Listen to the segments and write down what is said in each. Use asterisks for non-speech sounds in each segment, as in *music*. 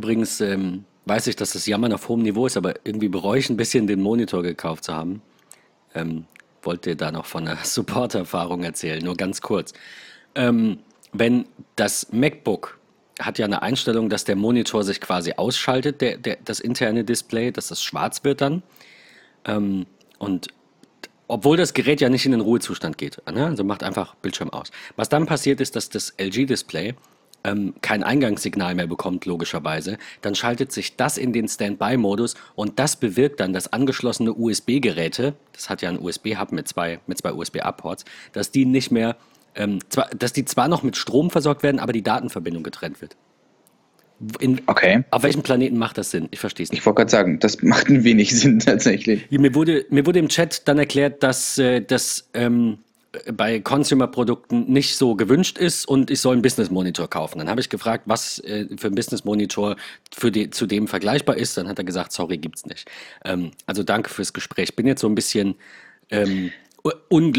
Übrigens ähm, weiß ich, dass das Jammern auf hohem Niveau ist, aber irgendwie bereue ich ein bisschen, den Monitor gekauft zu haben. Ähm, wollte da noch von einer *laughs* Support-Erfahrung erzählen, nur ganz kurz. Ähm, wenn das MacBook hat ja eine Einstellung, dass der Monitor sich quasi ausschaltet, der, der, das interne Display, dass das schwarz wird dann. Ähm, und obwohl das Gerät ja nicht in den Ruhezustand geht, ne? also macht einfach Bildschirm aus. Was dann passiert ist, dass das LG-Display ähm, kein Eingangssignal mehr bekommt, logischerweise, dann schaltet sich das in den Standby-Modus und das bewirkt dann, dass angeschlossene USB-Geräte, das hat ja einen USB-Hub mit zwei, mit zwei USB-A-Ports, dass die nicht mehr, ähm, zwar, dass die zwar noch mit Strom versorgt werden, aber die Datenverbindung getrennt wird. In, okay. Auf welchem Planeten macht das Sinn? Ich verstehe es nicht. Ich wollte gerade sagen, das macht ein *laughs* wenig Sinn tatsächlich. Mir wurde, mir wurde im Chat dann erklärt, dass äh, das ähm, bei Consumer-Produkten nicht so gewünscht ist und ich soll einen Business-Monitor kaufen. Dann habe ich gefragt, was äh, für ein Business-Monitor zu dem vergleichbar ist. Dann hat er gesagt, sorry, gibt's nicht. Ähm, also danke fürs Gespräch. Ich bin jetzt so ein bisschen ähm,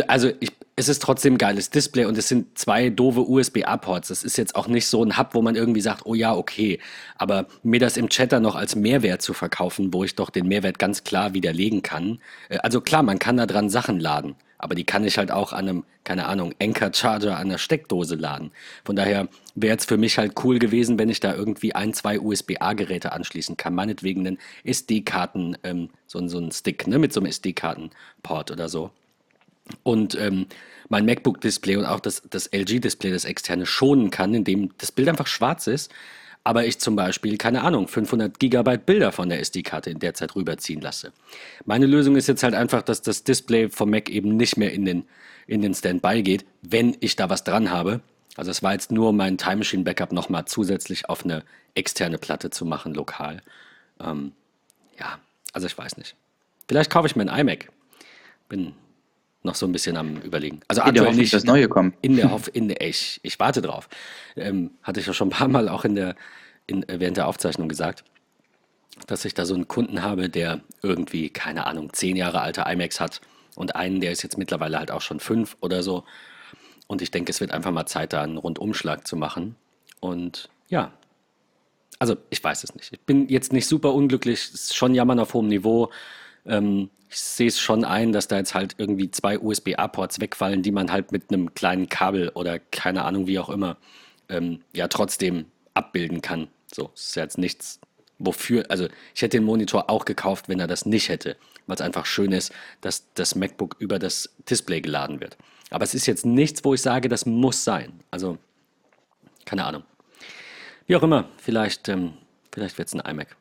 also ich, es ist trotzdem ein geiles Display und es sind zwei doofe USB-A-Ports. Das ist jetzt auch nicht so ein Hub, wo man irgendwie sagt, oh ja, okay. Aber mir das im Chat dann noch als Mehrwert zu verkaufen, wo ich doch den Mehrwert ganz klar widerlegen kann. Äh, also klar, man kann da dran Sachen laden, aber die kann ich halt auch an einem, keine Ahnung, Anchor Charger an der Steckdose laden. Von daher wäre es für mich halt cool gewesen, wenn ich da irgendwie ein, zwei USB-A-Geräte anschließen kann. Meinetwegen einen SD-Karten, ähm, so, so ein Stick, ne, mit so einem SD-Karten-Port oder so und ähm, mein MacBook-Display und auch das, das LG-Display, das externe, schonen kann, indem das Bild einfach schwarz ist, aber ich zum Beispiel, keine Ahnung, 500 Gigabyte Bilder von der SD-Karte in der Zeit rüberziehen lasse. Meine Lösung ist jetzt halt einfach, dass das Display vom Mac eben nicht mehr in den, in den Standby geht, wenn ich da was dran habe. Also es war jetzt nur mein Time Machine Backup nochmal zusätzlich auf eine externe Platte zu machen, lokal. Ähm, ja, also ich weiß nicht. Vielleicht kaufe ich mir ein iMac. Bin noch so ein bisschen am überlegen. Also in der Hoffnung, nicht, das Neue kommt. In der *laughs* Hoffnung, in der, ich, ich warte drauf. Ähm, hatte ich ja schon ein paar Mal auch in der, in, äh, während der Aufzeichnung gesagt, dass ich da so einen Kunden habe, der irgendwie, keine Ahnung, zehn Jahre alte iMacs hat und einen, der ist jetzt mittlerweile halt auch schon fünf oder so. Und ich denke, es wird einfach mal Zeit, da einen Rundumschlag zu machen. Und ja, also ich weiß es nicht. Ich bin jetzt nicht super unglücklich, es ist schon Jammern auf hohem Niveau. Ähm, ich sehe es schon ein, dass da jetzt halt irgendwie zwei USB-A-Ports wegfallen, die man halt mit einem kleinen Kabel oder keine Ahnung wie auch immer ähm, ja trotzdem abbilden kann. So, es ist jetzt nichts, wofür, also ich hätte den Monitor auch gekauft, wenn er das nicht hätte, weil es einfach schön ist, dass das MacBook über das Display geladen wird. Aber es ist jetzt nichts, wo ich sage, das muss sein. Also, keine Ahnung. Wie auch immer, vielleicht, ähm, vielleicht wird es ein iMac.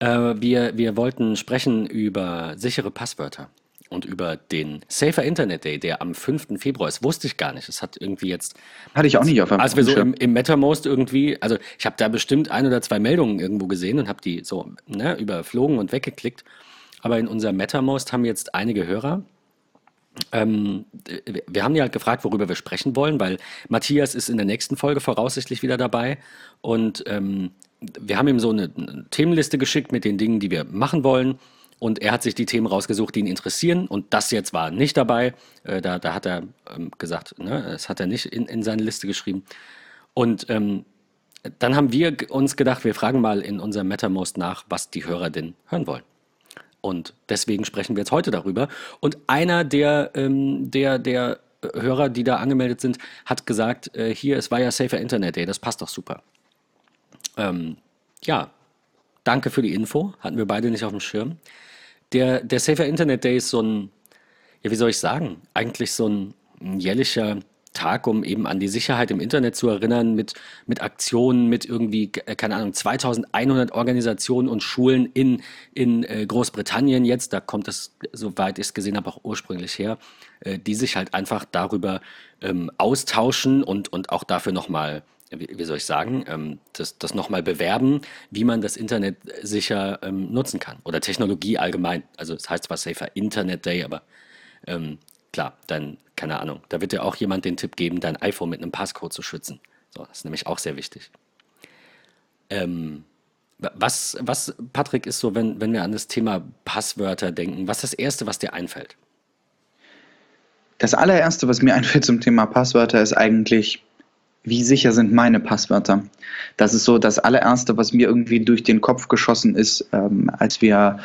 Äh, wir, wir wollten sprechen über sichere Passwörter und über den Safer Internet Day, der am 5. Februar ist. Wusste ich gar nicht. Es hat irgendwie jetzt. Hatte ich auch nicht auf Als wir so im, im MetaMost irgendwie, also ich habe da bestimmt ein oder zwei Meldungen irgendwo gesehen und habe die so ne, überflogen und weggeklickt. Aber in unserem MetaMost haben jetzt einige Hörer. Ähm, wir haben die halt gefragt, worüber wir sprechen wollen, weil Matthias ist in der nächsten Folge voraussichtlich wieder dabei und ähm, wir haben ihm so eine, Themenliste geschickt mit den Dingen, die wir machen wollen. Und er hat sich die Themen rausgesucht, die ihn interessieren. Und das jetzt war nicht dabei. Äh, da, da hat er ähm, gesagt, ne, das hat er nicht in, in seine Liste geschrieben. Und ähm, dann haben wir uns gedacht, wir fragen mal in unserem MetaMost nach, was die Hörer denn hören wollen. Und deswegen sprechen wir jetzt heute darüber. Und einer der, ähm, der, der Hörer, die da angemeldet sind, hat gesagt, äh, hier, es war ja Safer Internet Day, das passt doch super. Ähm, ja, danke für die Info. Hatten wir beide nicht auf dem Schirm. Der, der Safer Internet Day ist so ein, ja, wie soll ich sagen, eigentlich so ein, jährlicher Tag, um eben an die Sicherheit im Internet zu erinnern, mit, mit Aktionen, mit irgendwie, äh, keine Ahnung, 2100 Organisationen und Schulen in, in äh, Großbritannien jetzt, da kommt es, soweit ich es gesehen habe, auch ursprünglich her, äh, die sich halt einfach darüber ähm, austauschen und, und auch dafür nochmal wie soll ich sagen, ähm, das, das nochmal bewerben, wie man das Internet sicher ähm, nutzen kann. Oder Technologie allgemein. Also es das heißt zwar Safer Internet Day, aber ähm, klar, dann, keine Ahnung, da wird dir auch jemand den Tipp geben, dein iPhone mit einem Passcode zu schützen. So, das ist nämlich auch sehr wichtig. Ähm, was, was, Patrick, ist so, wenn, wenn wir an das Thema Passwörter denken, was ist das Erste, was dir einfällt? Das allererste, was mir *laughs* einfällt zum Thema Passwörter, ist eigentlich wie sicher sind meine Passwörter? Das ist so das allererste, was mir irgendwie durch den Kopf geschossen ist, ähm, als wir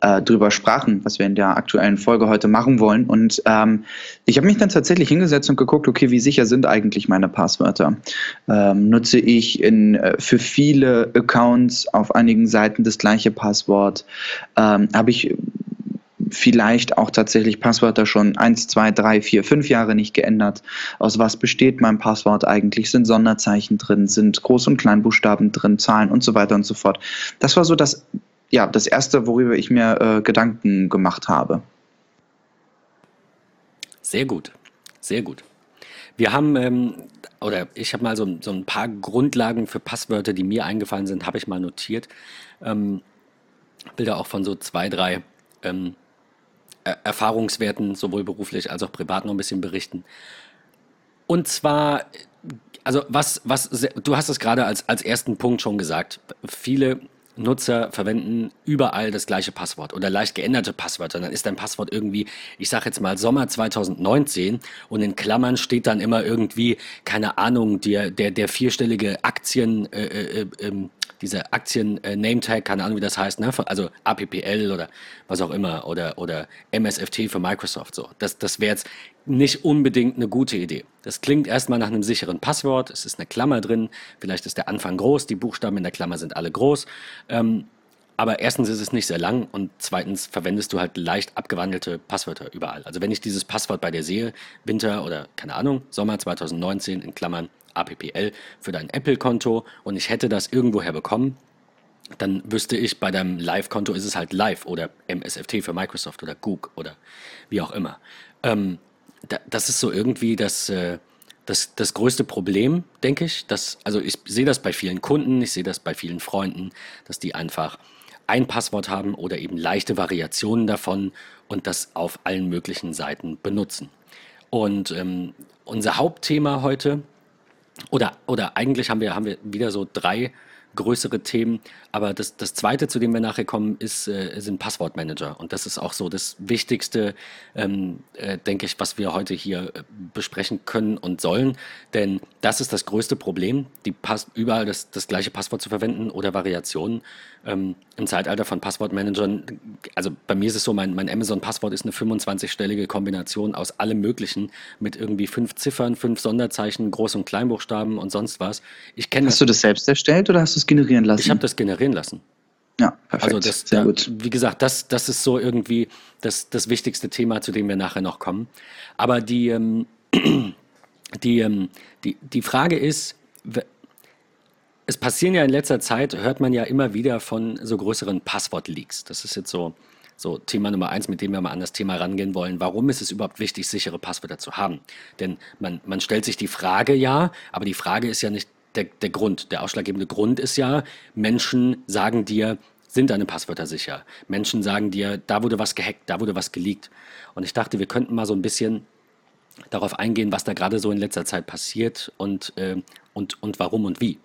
äh, drüber sprachen, was wir in der aktuellen Folge heute machen wollen. Und ähm, ich habe mich dann tatsächlich hingesetzt und geguckt, okay, wie sicher sind eigentlich meine Passwörter? Ähm, nutze ich in, äh, für viele Accounts auf einigen Seiten das gleiche Passwort? Ähm, habe ich vielleicht auch tatsächlich Passwörter schon eins, zwei, drei, vier, fünf Jahre nicht geändert. Aus was besteht mein Passwort eigentlich? Sind Sonderzeichen drin? Sind Groß- und Kleinbuchstaben drin? Zahlen und so weiter und so fort. Das war so das, ja, das erste, worüber ich mir äh, Gedanken gemacht habe. Sehr gut, sehr gut. Wir haben, ähm, oder ich habe mal so, so, ein paar Grundlagen für Passwörter, die mir eingefallen sind, habe ich mal notiert. Ähm, Bilder auch von so zwei, drei ähm, Erfahrungswerten, sowohl beruflich als auch privat noch ein bisschen berichten. Und zwar, also was, was, du hast es gerade als, als ersten Punkt schon gesagt. Viele Nutzer verwenden überall das gleiche Passwort oder leicht geänderte Passwörter. Dann ist dein Passwort irgendwie, ich sage jetzt mal Sommer 2019 und in Klammern steht dann immer irgendwie, keine Ahnung, der, der, der vierstellige Aktien, äh, äh, äh, diese Aktien-Name-Tag, äh, keine Ahnung, wie das heißt, ne? also APPL oder was auch immer oder, oder MSFT für Microsoft. So. Das, das wäre jetzt nicht unbedingt eine gute Idee. Das klingt erstmal nach einem sicheren Passwort, es ist eine Klammer drin, vielleicht ist der Anfang groß, die Buchstaben in der Klammer sind alle groß. Ähm, aber erstens ist es nicht sehr lang und zweitens verwendest du halt leicht abgewandelte Passwörter überall. Also wenn ich dieses Passwort bei dir sehe, Winter oder keine Ahnung, Sommer 2019 in Klammern APPL für dein Apple-Konto und ich hätte das irgendwoher bekommen, dann wüsste ich, bei deinem Live-Konto ist es halt Live oder MSFT für Microsoft oder Google oder wie auch immer. Ähm, da, das ist so irgendwie das, äh, das, das größte Problem, denke ich. Dass, also ich sehe das bei vielen Kunden, ich sehe das bei vielen Freunden, dass die einfach ein Passwort haben oder eben leichte Variationen davon und das auf allen möglichen Seiten benutzen. Und ähm, unser Hauptthema heute oder, oder eigentlich haben wir, haben wir wieder so drei größere Themen. Aber das, das zweite, zu dem wir nachher kommen, ist, äh, sind Passwortmanager. Und das ist auch so das Wichtigste, ähm, äh, denke ich, was wir heute hier äh, besprechen können und sollen. Denn das ist das größte Problem, die Pass überall das, das gleiche Passwort zu verwenden oder Variationen. Ähm, Im Zeitalter von Passwortmanagern, also bei mir ist es so, mein, mein Amazon-Passwort ist eine 25-stellige Kombination aus allem Möglichen mit irgendwie fünf Ziffern, fünf Sonderzeichen, Groß- und Kleinbuchstaben und sonst was. Ich Hast das, du das selbst erstellt oder hast du es generieren lassen? Ich habe das generieren lassen. Ja, perfekt. Also das, Sehr da, gut. wie gesagt, das, das ist so irgendwie das, das wichtigste Thema, zu dem wir nachher noch kommen. Aber die, ähm, *clears throat* die, ähm, die, die Frage ist, es passieren ja in letzter Zeit, hört man ja immer wieder von so größeren Passwort-Leaks. Das ist jetzt so, so Thema Nummer eins, mit dem wir mal an das Thema rangehen wollen. Warum ist es überhaupt wichtig, sichere Passwörter zu haben? Denn man, man stellt sich die Frage ja, aber die Frage ist ja nicht der, der Grund. Der ausschlaggebende Grund ist ja, Menschen sagen dir, sind deine Passwörter sicher. Menschen sagen dir, da wurde was gehackt, da wurde was geleakt. Und ich dachte, wir könnten mal so ein bisschen darauf eingehen, was da gerade so in letzter Zeit passiert und, äh, und, und warum und wie.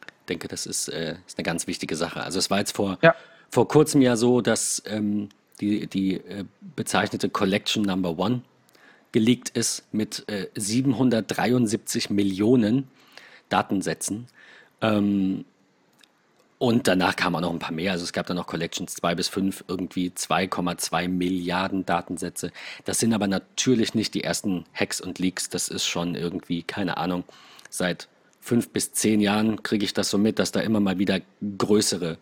Ich denke, das ist, äh, ist eine ganz wichtige Sache. Also es war jetzt vor, ja. vor kurzem ja so, dass ähm, die, die äh, bezeichnete Collection Number One geleakt ist mit äh, 773 Millionen Datensätzen. Ähm, und danach kamen auch noch ein paar mehr. Also es gab dann noch Collections 2 bis 5, irgendwie 2,2 Milliarden Datensätze. Das sind aber natürlich nicht die ersten Hacks und Leaks. Das ist schon irgendwie, keine Ahnung, seit fünf bis zehn Jahren kriege ich das so mit, dass da immer mal wieder größere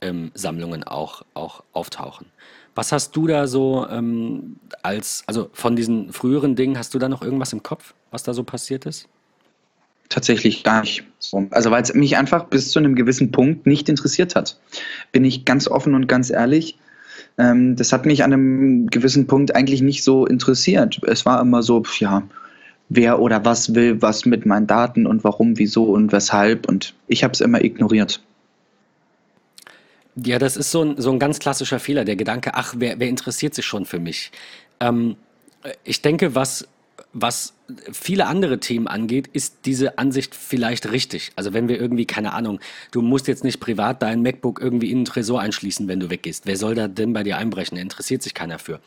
ähm, Sammlungen auch, auch auftauchen. Was hast du da so ähm, als, also von diesen früheren Dingen, hast du da noch irgendwas im Kopf, was da so passiert ist? Tatsächlich gar nicht. So. Also weil es mich einfach bis zu einem gewissen Punkt nicht interessiert hat. Bin ich ganz offen und ganz ehrlich. Ähm, das hat mich an einem gewissen Punkt eigentlich nicht so interessiert. Es war immer so, ja, wer oder was will was mit meinen Daten und warum, wieso und weshalb. Und ich habe es immer ignoriert. Ja, das ist so ein, so ein ganz klassischer Fehler, der Gedanke, ach, wer, wer interessiert sich schon für mich? Ähm, ich denke, was was viele andere Themen angeht, ist diese Ansicht vielleicht richtig. Also wenn wir irgendwie, keine Ahnung, du musst jetzt nicht privat dein MacBook irgendwie in den Tresor einschließen, wenn du weggehst. Wer soll da denn bei dir einbrechen? Da interessiert sich keiner für.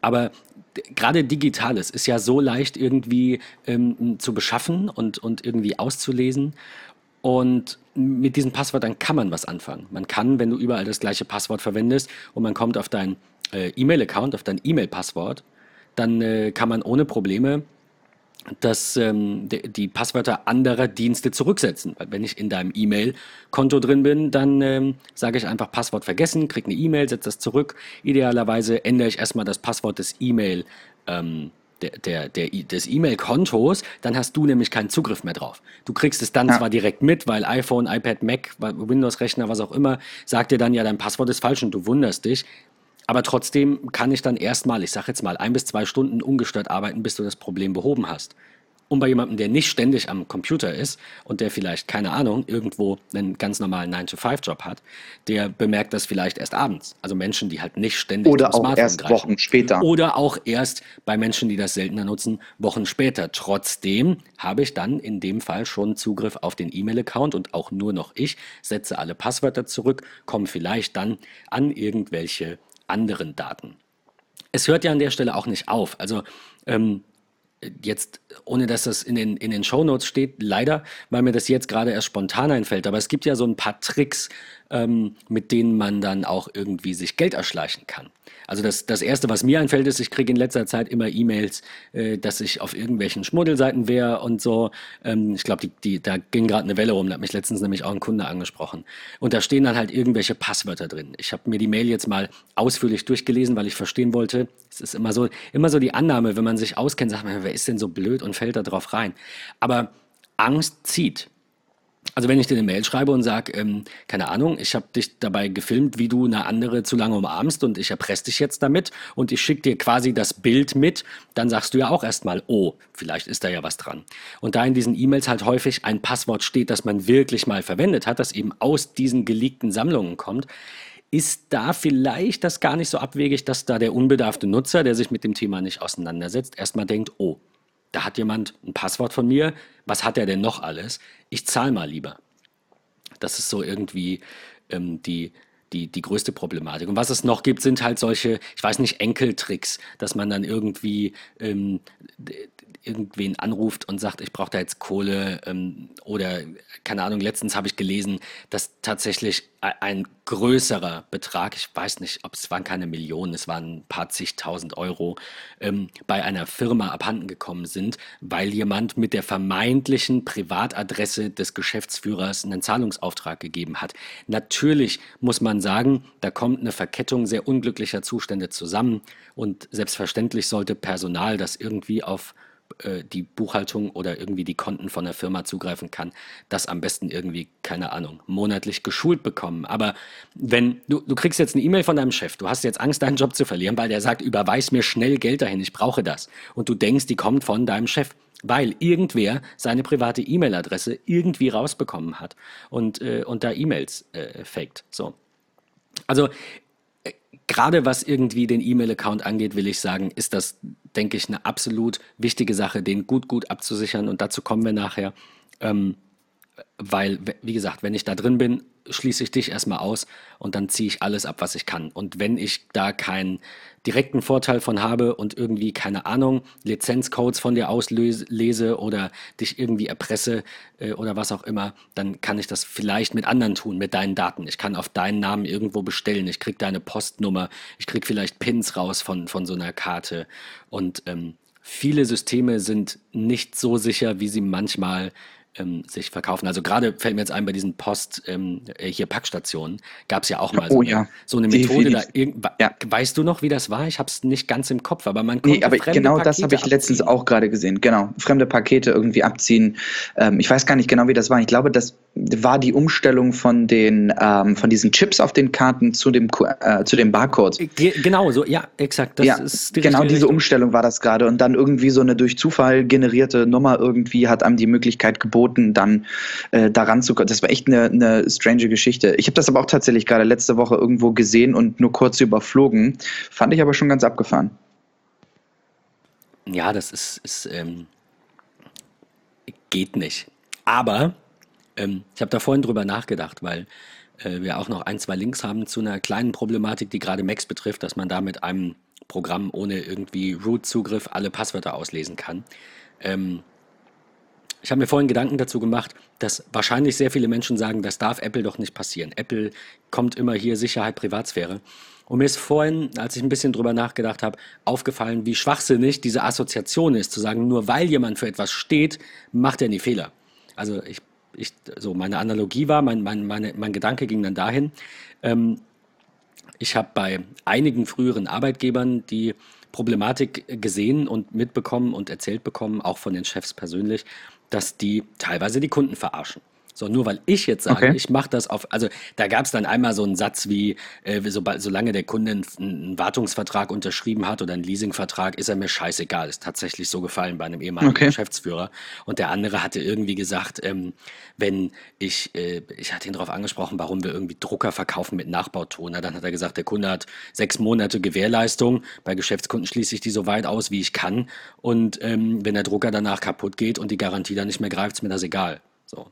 Aber gerade Digitales ist ja so leicht irgendwie ähm, zu beschaffen und, und irgendwie auszulesen. Und mit diesen Passwörtern kann man was anfangen. Man kann, wenn du überall das gleiche Passwort verwendest und man kommt auf deinen äh, E-Mail-Account, auf dein E-Mail-Passwort, dann äh, kann man ohne Probleme das, ähm, die, die, Passwörter anderer Dienste zurücksetzen. Weil wenn ich in deinem E-Mail-Konto drin bin, dann ähm, sage ich einfach Passwort vergessen, kriege eine E-Mail, setze das zurück. Idealerweise ändere ich erstmal das Passwort des E-Mail. Ähm, der, der, der, des E-Mail-Kontos, dann hast du nämlich keinen Zugriff mehr drauf. Du kriegst es dann ja. zwar direkt mit, weil iPhone, iPad, Mac, Windows-Rechner, was auch immer, sagt dir dann ja, dein Passwort ist falsch und du wunderst dich. Aber trotzdem kann ich dann erstmal, ich sage jetzt mal, ein bis zwei Stunden ungestört arbeiten, bis du das Problem behoben hast. Und bei jemandem, der nicht ständig am Computer ist und der vielleicht, keine Ahnung, irgendwo einen ganz normalen 9-to-5-Job hat, der bemerkt das vielleicht erst abends. Also Menschen, die halt nicht ständig Oder auch Smartphone erst greifen. Wochen später. Oder auch erst bei Menschen, die das seltener nutzen, Wochen später. Trotzdem habe ich dann in dem Fall schon Zugriff auf den E-Mail-Account und auch nur noch ich setze alle Passwörter zurück, komme vielleicht dann an irgendwelche anderen Daten. Es hört ja an der Stelle auch nicht auf. Also ähm, jetzt, ohne dass das in den, in den Shownotes steht, leider, weil mir das jetzt gerade erst spontan einfällt. Aber es gibt ja so ein paar Tricks, ähm, mit denen man dann auch irgendwie sich Geld erschleichen kann. Also das, das Erste, was mir einfällt, ist, ich kriege in letzter Zeit immer E-Mails, äh, dass ich auf irgendwelchen Schmuddelseiten wäre und so. Ähm, ich glaube, die, die, da ging gerade eine Welle rum, da hat mich letztens nämlich auch ein Kunde angesprochen. Und da stehen dann halt irgendwelche Passwörter drin. Ich habe mir die Mail jetzt mal ausführlich durchgelesen, weil ich verstehen wollte, es ist immer so, immer so die Annahme, wenn man sich auskennt, sagt man, wer ist denn so blöd und fällt da drauf rein. Aber Angst zieht. Also wenn ich dir eine Mail schreibe und sage, ähm, keine Ahnung, ich habe dich dabei gefilmt, wie du eine andere zu lange umarmst und ich erpresse dich jetzt damit und ich schicke dir quasi das Bild mit, dann sagst du ja auch erstmal, oh, vielleicht ist da ja was dran. Und da in diesen E-Mails halt häufig ein Passwort steht, das man wirklich mal verwendet hat, das eben aus diesen geleakten Sammlungen kommt, ist da vielleicht das gar nicht so abwegig, dass da der unbedarfte Nutzer, der sich mit dem Thema nicht auseinandersetzt, erstmal denkt, oh, da hat jemand ein Passwort von mir, was hat er denn noch alles? Ich zahle mal lieber. Das ist so irgendwie ähm, die, die, die größte Problematik. Und was es noch gibt, sind halt solche, ich weiß nicht, Enkeltricks, dass man dann irgendwie ähm, irgendwen anruft und sagt, ich brauche da jetzt Kohle ähm, oder keine Ahnung, letztens habe ich gelesen, dass tatsächlich ein größerer Betrag, ich weiß nicht, ob es waren keine Millionen, es waren ein paar zigtausend Euro, ähm, bei einer Firma abhanden gekommen sind, weil jemand mit der vermeintlichen Privatadresse des Geschäftsführers einen Zahlungsauftrag gegeben hat. Natürlich muss man sagen, da kommt eine Verkettung sehr unglücklicher Zustände zusammen und selbstverständlich sollte Personal das irgendwie auf äh, die Buchhaltung oder irgendwie die Konten von der Firma zugreifen kann, das am besten irgendwie, keine Ahnung, monatlich geschult bekommen. Aber wenn du, du kriegst jetzt eine E-Mail von deinem Chef, du hast jetzt Angst, deinen Job zu verlieren, weil der sagt, überweis mir schnell Geld dahin, ich brauche das. Und du denkst, die kommt von deinem Chef weil irgendwer seine private E-Mail-Adresse irgendwie rausbekommen hat und, äh, und da E-Mails äh, faked. So. Also gerade was irgendwie den E-Mail-Account angeht, will ich sagen, ist das, denke ich, eine absolut wichtige Sache, den gut, gut abzusichern. Und dazu kommen wir nachher. Ähm, weil, wie gesagt, wenn ich da drin bin, schließe ich dich erstmal aus und dann ziehe ich alles ab, was ich kann. Und wenn ich da keinen direkten Vorteil von habe und irgendwie, keine Ahnung, Lizenzcodes von dir auslese oder dich irgendwie erpresse äh, oder was auch immer, dann kann ich das vielleicht mit anderen tun, mit deinen Daten. Ich kann auf deinen Namen irgendwo bestellen, ich kriege deine Postnummer, ich kriege vielleicht Pins raus von, von so einer Karte. Und ähm, viele Systeme sind nicht so sicher, wie sie manchmal ähm, sich verkaufen. Also gerade fällt mir jetzt ein, bei diesen Post, ähm, äh, hier Packstationen, gab es ja auch mal so, oh, eine, ja. so eine Methode. Da, ja. Weißt du noch, wie das war? Ich habe es nicht ganz im Kopf, aber man konnte Nee, aber genau Pakete das habe ich letztens auch gerade gesehen. Genau, fremde Pakete irgendwie abziehen. Ähm, ich weiß gar nicht genau, wie das war. Ich glaube, das war die Umstellung von den ähm, von diesen Chips auf den Karten zu dem äh, zu dem Barcode. Ge genau, so ja, exakt. Das ja, die genau diese Richtung. Umstellung war das gerade und dann irgendwie so eine durch Zufall generierte Nummer irgendwie hat einem die Möglichkeit geboten, dann äh, daran zu kommen. Das war echt eine, eine strange Geschichte. Ich habe das aber auch tatsächlich gerade letzte Woche irgendwo gesehen und nur kurz überflogen. Fand ich aber schon ganz abgefahren. Ja, das ist, ist ähm, geht nicht. Aber ähm, ich habe da vorhin drüber nachgedacht, weil äh, wir auch noch ein, zwei Links haben zu einer kleinen Problematik, die gerade Macs betrifft, dass man da mit einem Programm ohne irgendwie Root-Zugriff alle Passwörter auslesen kann. Ähm, ich habe mir vorhin Gedanken dazu gemacht, dass wahrscheinlich sehr viele Menschen sagen, das darf Apple doch nicht passieren. Apple kommt immer hier Sicherheit, Privatsphäre. Und mir ist vorhin, als ich ein bisschen drüber nachgedacht habe, aufgefallen, wie schwachsinnig diese Assoziation ist, zu sagen, nur weil jemand für etwas steht, macht er nie Fehler. Also ich, ich so meine Analogie war, mein, mein, meine, mein Gedanke ging dann dahin. Ähm, ich habe bei einigen früheren Arbeitgebern die Problematik gesehen und mitbekommen und erzählt bekommen, auch von den Chefs persönlich, dass die teilweise die Kunden verarschen. So, nur weil ich jetzt sage, okay. ich mache das auf, also da gab es dann einmal so einen Satz wie, äh, sobald, solange der Kunde einen, einen, Wartungsvertrag unterschrieben hat oder einen Leasingvertrag, ist er mir scheißegal. Ist tatsächlich so gefallen bei einem ehemaligen okay. Geschäftsführer. Und der andere hatte irgendwie gesagt, ähm, wenn ich, äh, ich hatte ihn darauf angesprochen, warum wir irgendwie Drucker verkaufen mit Nachbautoner. Dann hat er gesagt, der Kunde hat sechs Monate Gewährleistung. Bei Geschäftskunden schließe ich die so weit aus, wie ich kann. Und ähm, wenn der Drucker danach kaputt geht und die Garantie dann nicht mehr greift, ist mir das egal. So.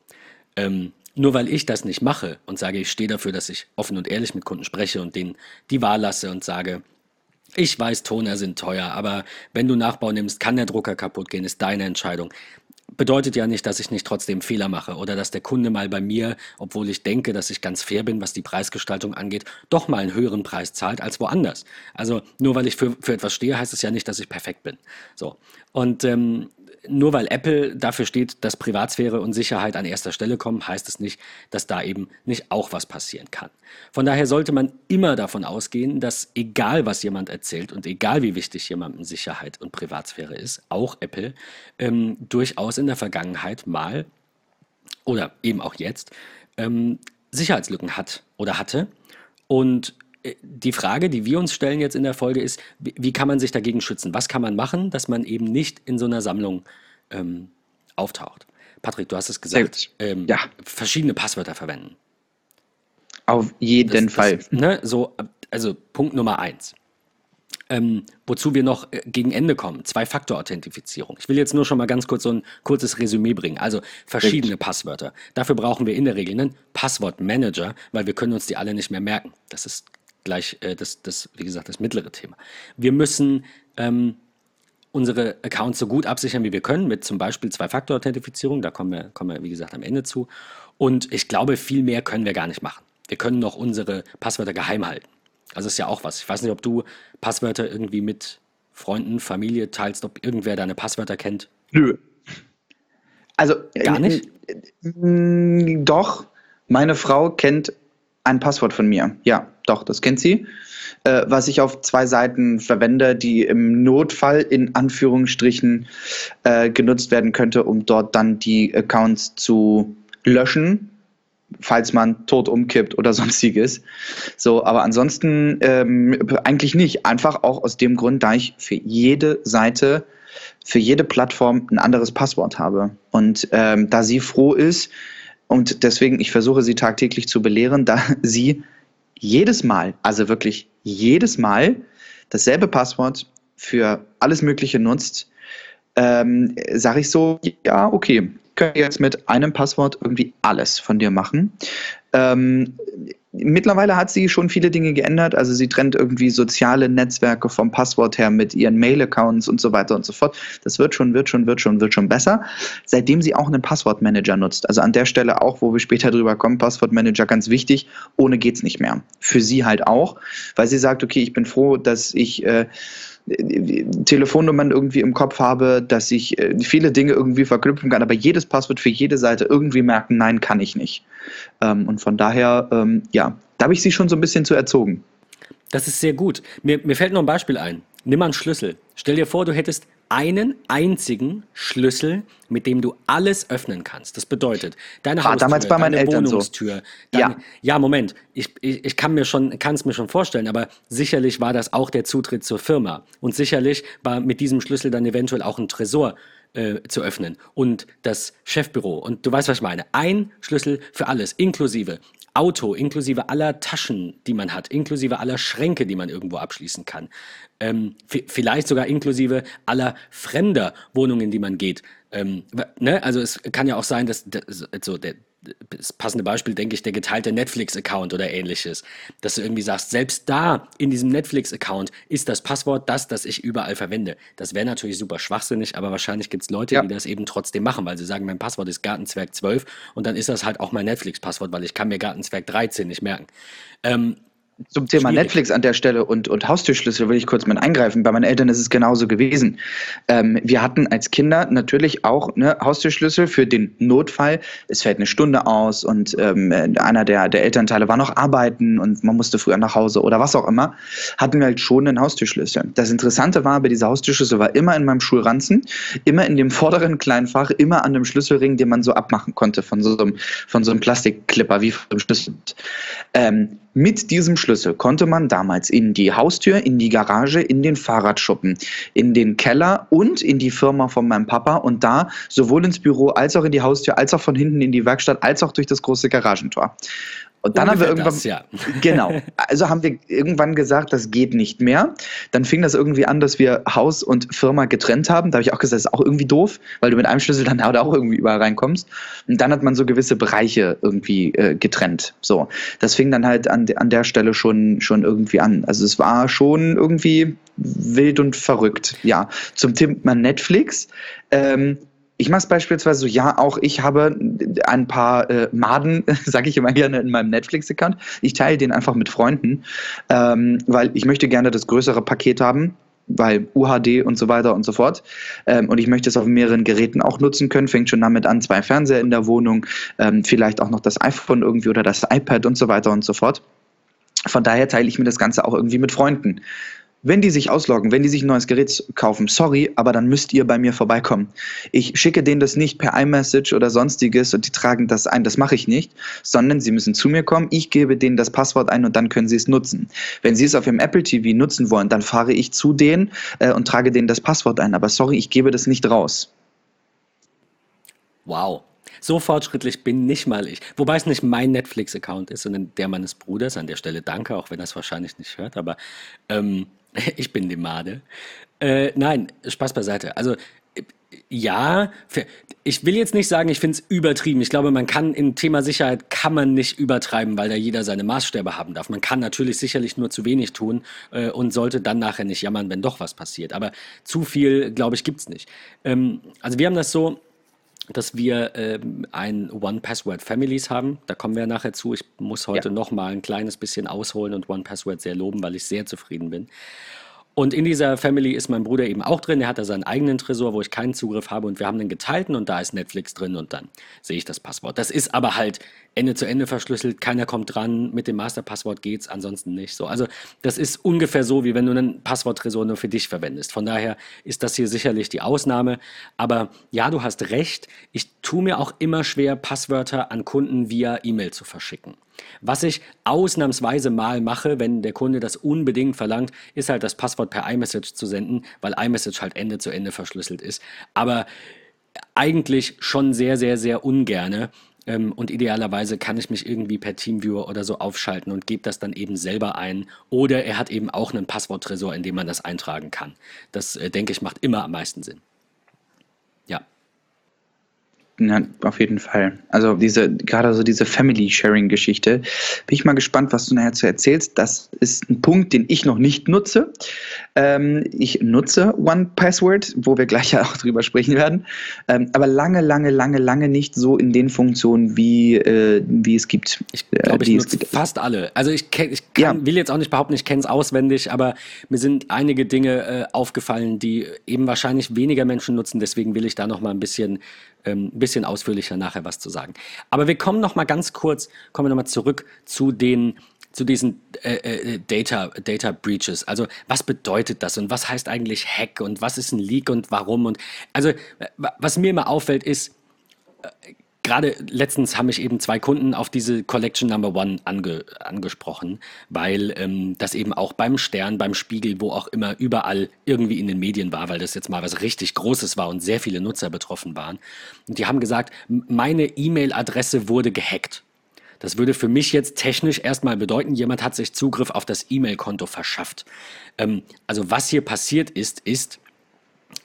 Ähm, nur weil ich das nicht mache und sage, ich stehe dafür, dass ich offen und ehrlich mit Kunden spreche und denen die Wahl lasse und sage, ich weiß, Toner sind teuer, aber wenn du Nachbau nimmst, kann der Drucker kaputt gehen, ist deine Entscheidung. Bedeutet ja nicht, dass ich nicht trotzdem Fehler mache oder dass der Kunde mal bei mir, obwohl ich denke, dass ich ganz fair bin, was die Preisgestaltung angeht, doch mal einen höheren Preis zahlt als woanders. Also nur weil ich für, für etwas stehe, heißt es ja nicht, dass ich perfekt bin. So. Und ähm, nur weil Apple dafür steht, dass Privatsphäre und Sicherheit an erster Stelle kommen, heißt es nicht, dass da eben nicht auch was passieren kann. Von daher sollte man immer davon ausgehen, dass egal was jemand erzählt und egal wie wichtig jemandem Sicherheit und Privatsphäre ist, auch Apple ähm, durchaus in der Vergangenheit mal oder eben auch jetzt ähm, Sicherheitslücken hat oder hatte. Und die Frage, die wir uns stellen jetzt in der Folge ist, wie kann man sich dagegen schützen? Was kann man machen, dass man eben nicht in so einer Sammlung ähm, auftaucht? Patrick, du hast es gesagt, ähm, ja. verschiedene Passwörter verwenden. Auf jeden das, Fall. Das, ne, so, also Punkt Nummer eins. Ähm, wozu wir noch äh, gegen Ende kommen. Zwei-Faktor-Authentifizierung. Ich will jetzt nur schon mal ganz kurz so ein kurzes Resümee bringen. Also verschiedene Richtig. Passwörter. Dafür brauchen wir in der Regel einen Passwortmanager, weil wir können uns die alle nicht mehr merken. Das ist gleich äh, das, das, wie gesagt, das mittlere Thema. Wir müssen ähm, unsere Accounts so gut absichern, wie wir können, mit zum Beispiel Zwei-Faktor-Authentifizierung. Da kommen wir, kommen wir, wie gesagt, am Ende zu. Und ich glaube, viel mehr können wir gar nicht machen. Wir können noch unsere Passwörter geheim halten. Also ist ja auch was. Ich weiß nicht, ob du Passwörter irgendwie mit Freunden, Familie teilst, ob irgendwer deine Passwörter kennt. Nö. Also gar nicht. Doch, meine Frau kennt ein Passwort von mir. Ja, doch, das kennt sie. Äh, was ich auf zwei Seiten verwende, die im Notfall in Anführungsstrichen äh, genutzt werden könnte, um dort dann die Accounts zu löschen, falls man tot umkippt oder *laughs* sonstiges. So, aber ansonsten ähm, eigentlich nicht. Einfach auch aus dem Grund, da ich für jede Seite, für jede Plattform ein anderes Passwort habe. Und ähm, da sie froh ist, und deswegen, ich versuche sie tagtäglich zu belehren, *laughs* da sie jedes Mal, also wirklich jedes Mal dasselbe Passwort für alles Mögliche nutzt, ähm, sage ich so, ja, okay, können jetzt mit einem Passwort irgendwie alles von dir machen. Ähm, mittlerweile hat sie schon viele Dinge geändert. Also sie trennt irgendwie soziale Netzwerke vom Passwort her mit ihren Mail-Accounts und so weiter und so fort. Das wird schon, wird schon, wird schon, wird schon besser. Seitdem sie auch einen Passwortmanager nutzt. Also an der Stelle auch, wo wir später drüber kommen, Passwortmanager ganz wichtig. Ohne geht's nicht mehr. Für sie halt auch, weil sie sagt, okay, ich bin froh, dass ich äh, Telefonnummern irgendwie im Kopf habe, dass ich äh, viele Dinge irgendwie verknüpfen kann, aber jedes Passwort für jede Seite irgendwie merken, nein, kann ich nicht. Ähm, und von daher, ähm, ja, da habe ich sie schon so ein bisschen zu erzogen. Das ist sehr gut. Mir, mir fällt noch ein Beispiel ein. Nimm mal einen Schlüssel. Stell dir vor, du hättest einen einzigen Schlüssel, mit dem du alles öffnen kannst. Das bedeutet, deine War Haustür, damals bei deine Eltern Wohnungstür. Deine, ja. ja, Moment. Ich, ich, ich kann mir schon, kann es mir schon vorstellen, aber sicherlich war das auch der Zutritt zur Firma. Und sicherlich war mit diesem Schlüssel dann eventuell auch ein Tresor äh, zu öffnen und das Chefbüro. Und du weißt, was ich meine. Ein Schlüssel für alles, inklusive Auto, inklusive aller Taschen, die man hat, inklusive aller Schränke, die man irgendwo abschließen kann, ähm, vielleicht sogar inklusive aller fremder Wohnungen, die man geht. Ähm, ne? Also es kann ja auch sein, dass so der, das passende Beispiel, denke ich, der geteilte Netflix-Account oder ähnliches. Dass du irgendwie sagst, selbst da in diesem Netflix-Account ist das Passwort das, das ich überall verwende. Das wäre natürlich super schwachsinnig, aber wahrscheinlich gibt es Leute, ja. die das eben trotzdem machen, weil sie sagen, mein Passwort ist Gartenzwerg 12 und dann ist das halt auch mein Netflix-Passwort, weil ich kann mir Gartenzwerg 13 nicht merken. Ähm, zum Thema Schwierig. Netflix an der Stelle und, und Haustürschlüssel will ich kurz mit eingreifen. Bei meinen Eltern ist es genauso gewesen. Ähm, wir hatten als Kinder natürlich auch ne, Haustürschlüssel für den Notfall. Es fällt eine Stunde aus und ähm, einer der, der Elternteile war noch arbeiten und man musste früher nach Hause oder was auch immer. Hatten wir halt schon einen Haustürschlüssel. Das Interessante war, bei dieser Haustürschlüssel war immer in meinem Schulranzen, immer in dem vorderen kleinen Fach, immer an dem Schlüsselring, den man so abmachen konnte von so einem, von so einem Plastikklipper wie vom Schlüssel. Ähm, mit diesem Schlüssel konnte man damals in die Haustür, in die Garage, in den Fahrradschuppen, in den Keller und in die Firma von meinem Papa und da sowohl ins Büro als auch in die Haustür, als auch von hinten in die Werkstatt, als auch durch das große Garagentor. Und dann Ungefähr haben wir irgendwann, das, ja. *laughs* genau, also haben wir irgendwann gesagt, das geht nicht mehr. Dann fing das irgendwie an, dass wir Haus und Firma getrennt haben. Da habe ich auch gesagt, das ist auch irgendwie doof, weil du mit einem Schlüssel dann *laughs* auch irgendwie überall reinkommst. Und dann hat man so gewisse Bereiche irgendwie äh, getrennt. So, das fing dann halt an, an der Stelle schon, schon irgendwie an. Also es war schon irgendwie wild und verrückt. Ja, zum Thema Netflix. Ähm, ich mache es beispielsweise so, ja, auch ich habe ein paar äh, Maden, *laughs* sage ich immer gerne, in meinem Netflix-Account. Ich teile den einfach mit Freunden, ähm, weil ich möchte gerne das größere Paket haben, weil UHD und so weiter und so fort. Ähm, und ich möchte es auf mehreren Geräten auch nutzen können. Fängt schon damit an, zwei Fernseher in der Wohnung, ähm, vielleicht auch noch das iPhone irgendwie oder das iPad und so weiter und so fort. Von daher teile ich mir das Ganze auch irgendwie mit Freunden. Wenn die sich ausloggen, wenn die sich ein neues Gerät kaufen, sorry, aber dann müsst ihr bei mir vorbeikommen. Ich schicke denen das nicht per iMessage oder sonstiges und die tragen das ein, das mache ich nicht, sondern sie müssen zu mir kommen, ich gebe denen das Passwort ein und dann können sie es nutzen. Wenn sie es auf ihrem Apple TV nutzen wollen, dann fahre ich zu denen äh, und trage denen das Passwort ein, aber sorry, ich gebe das nicht raus. Wow. So fortschrittlich bin nicht mal ich. Wobei es nicht mein Netflix-Account ist, sondern der meines Bruders. An der Stelle danke, auch wenn er es wahrscheinlich nicht hört. Aber ähm, *laughs* Ich bin die Made. Äh, nein, Spaß beiseite. Also ja, ich will jetzt nicht sagen, ich finde es übertrieben. Ich glaube, man kann im Thema Sicherheit kann man nicht übertreiben, weil da jeder seine Maßstäbe haben darf. Man kann natürlich sicherlich nur zu wenig tun äh, und sollte dann nachher nicht jammern, wenn doch was passiert. Aber zu viel, glaube ich, gibt es nicht. Ähm, also wir haben das so, dass wir ähm, ein One Password Families haben. Da kommen wir nachher zu. Ich muss heute ja. noch mal ein kleines bisschen ausholen und One Password sehr loben, weil ich sehr zufrieden bin. Und in dieser Family ist mein Bruder eben auch drin. Er hat da seinen eigenen Tresor, wo ich keinen Zugriff habe. Und wir haben den geteilten und da ist Netflix drin und dann sehe ich das Passwort. Das ist aber halt Ende zu Ende verschlüsselt. Keiner kommt dran. Mit dem Masterpasswort geht's, ansonsten nicht so. Also das ist ungefähr so, wie wenn du einen Passworttresor nur für dich verwendest. Von daher ist das hier sicherlich die Ausnahme. Aber ja, du hast recht. Ich tue mir auch immer schwer, Passwörter an Kunden via E-Mail zu verschicken. Was ich ausnahmsweise mal mache, wenn der Kunde das unbedingt verlangt, ist halt das Passwort per iMessage zu senden, weil iMessage halt Ende zu Ende verschlüsselt ist. Aber eigentlich schon sehr, sehr, sehr ungerne. Ähm, und idealerweise kann ich mich irgendwie per Teamviewer oder so aufschalten und gebe das dann eben selber ein. Oder er hat eben auch einen Passworttresor, in dem man das eintragen kann. Das, äh, denke ich, macht immer am meisten Sinn. Ja, auf jeden Fall. Also diese, gerade so diese Family-Sharing-Geschichte. Bin ich mal gespannt, was du nachher zu erzählst. Das ist ein Punkt, den ich noch nicht nutze. Ähm, ich nutze One Password, wo wir gleich ja auch drüber sprechen werden. Ähm, aber lange, lange, lange, lange nicht so in den Funktionen, wie, äh, wie es gibt. Ich glaube, äh, ich nutze fast alle. Also ich, kenn, ich kann, ja. will jetzt auch nicht behaupten, ich kenne es auswendig, aber mir sind einige Dinge äh, aufgefallen, die eben wahrscheinlich weniger Menschen nutzen. Deswegen will ich da noch mal ein bisschen ähm, ein bisschen ausführlicher nachher was zu sagen. Aber wir kommen noch mal ganz kurz, kommen wir noch mal zurück zu den zu diesen äh, äh, Data, Data Breaches. Also was bedeutet das und was heißt eigentlich Hack und was ist ein Leak und warum? Und also was mir immer auffällt ist, äh, gerade letztens haben mich eben zwei Kunden auf diese Collection Number One ange, angesprochen, weil ähm, das eben auch beim Stern, beim Spiegel, wo auch immer überall irgendwie in den Medien war, weil das jetzt mal was richtig Großes war und sehr viele Nutzer betroffen waren. Und die haben gesagt, meine E-Mail-Adresse wurde gehackt. Das würde für mich jetzt technisch erstmal bedeuten, jemand hat sich Zugriff auf das E-Mail-Konto verschafft. Ähm, also was hier passiert ist, ist,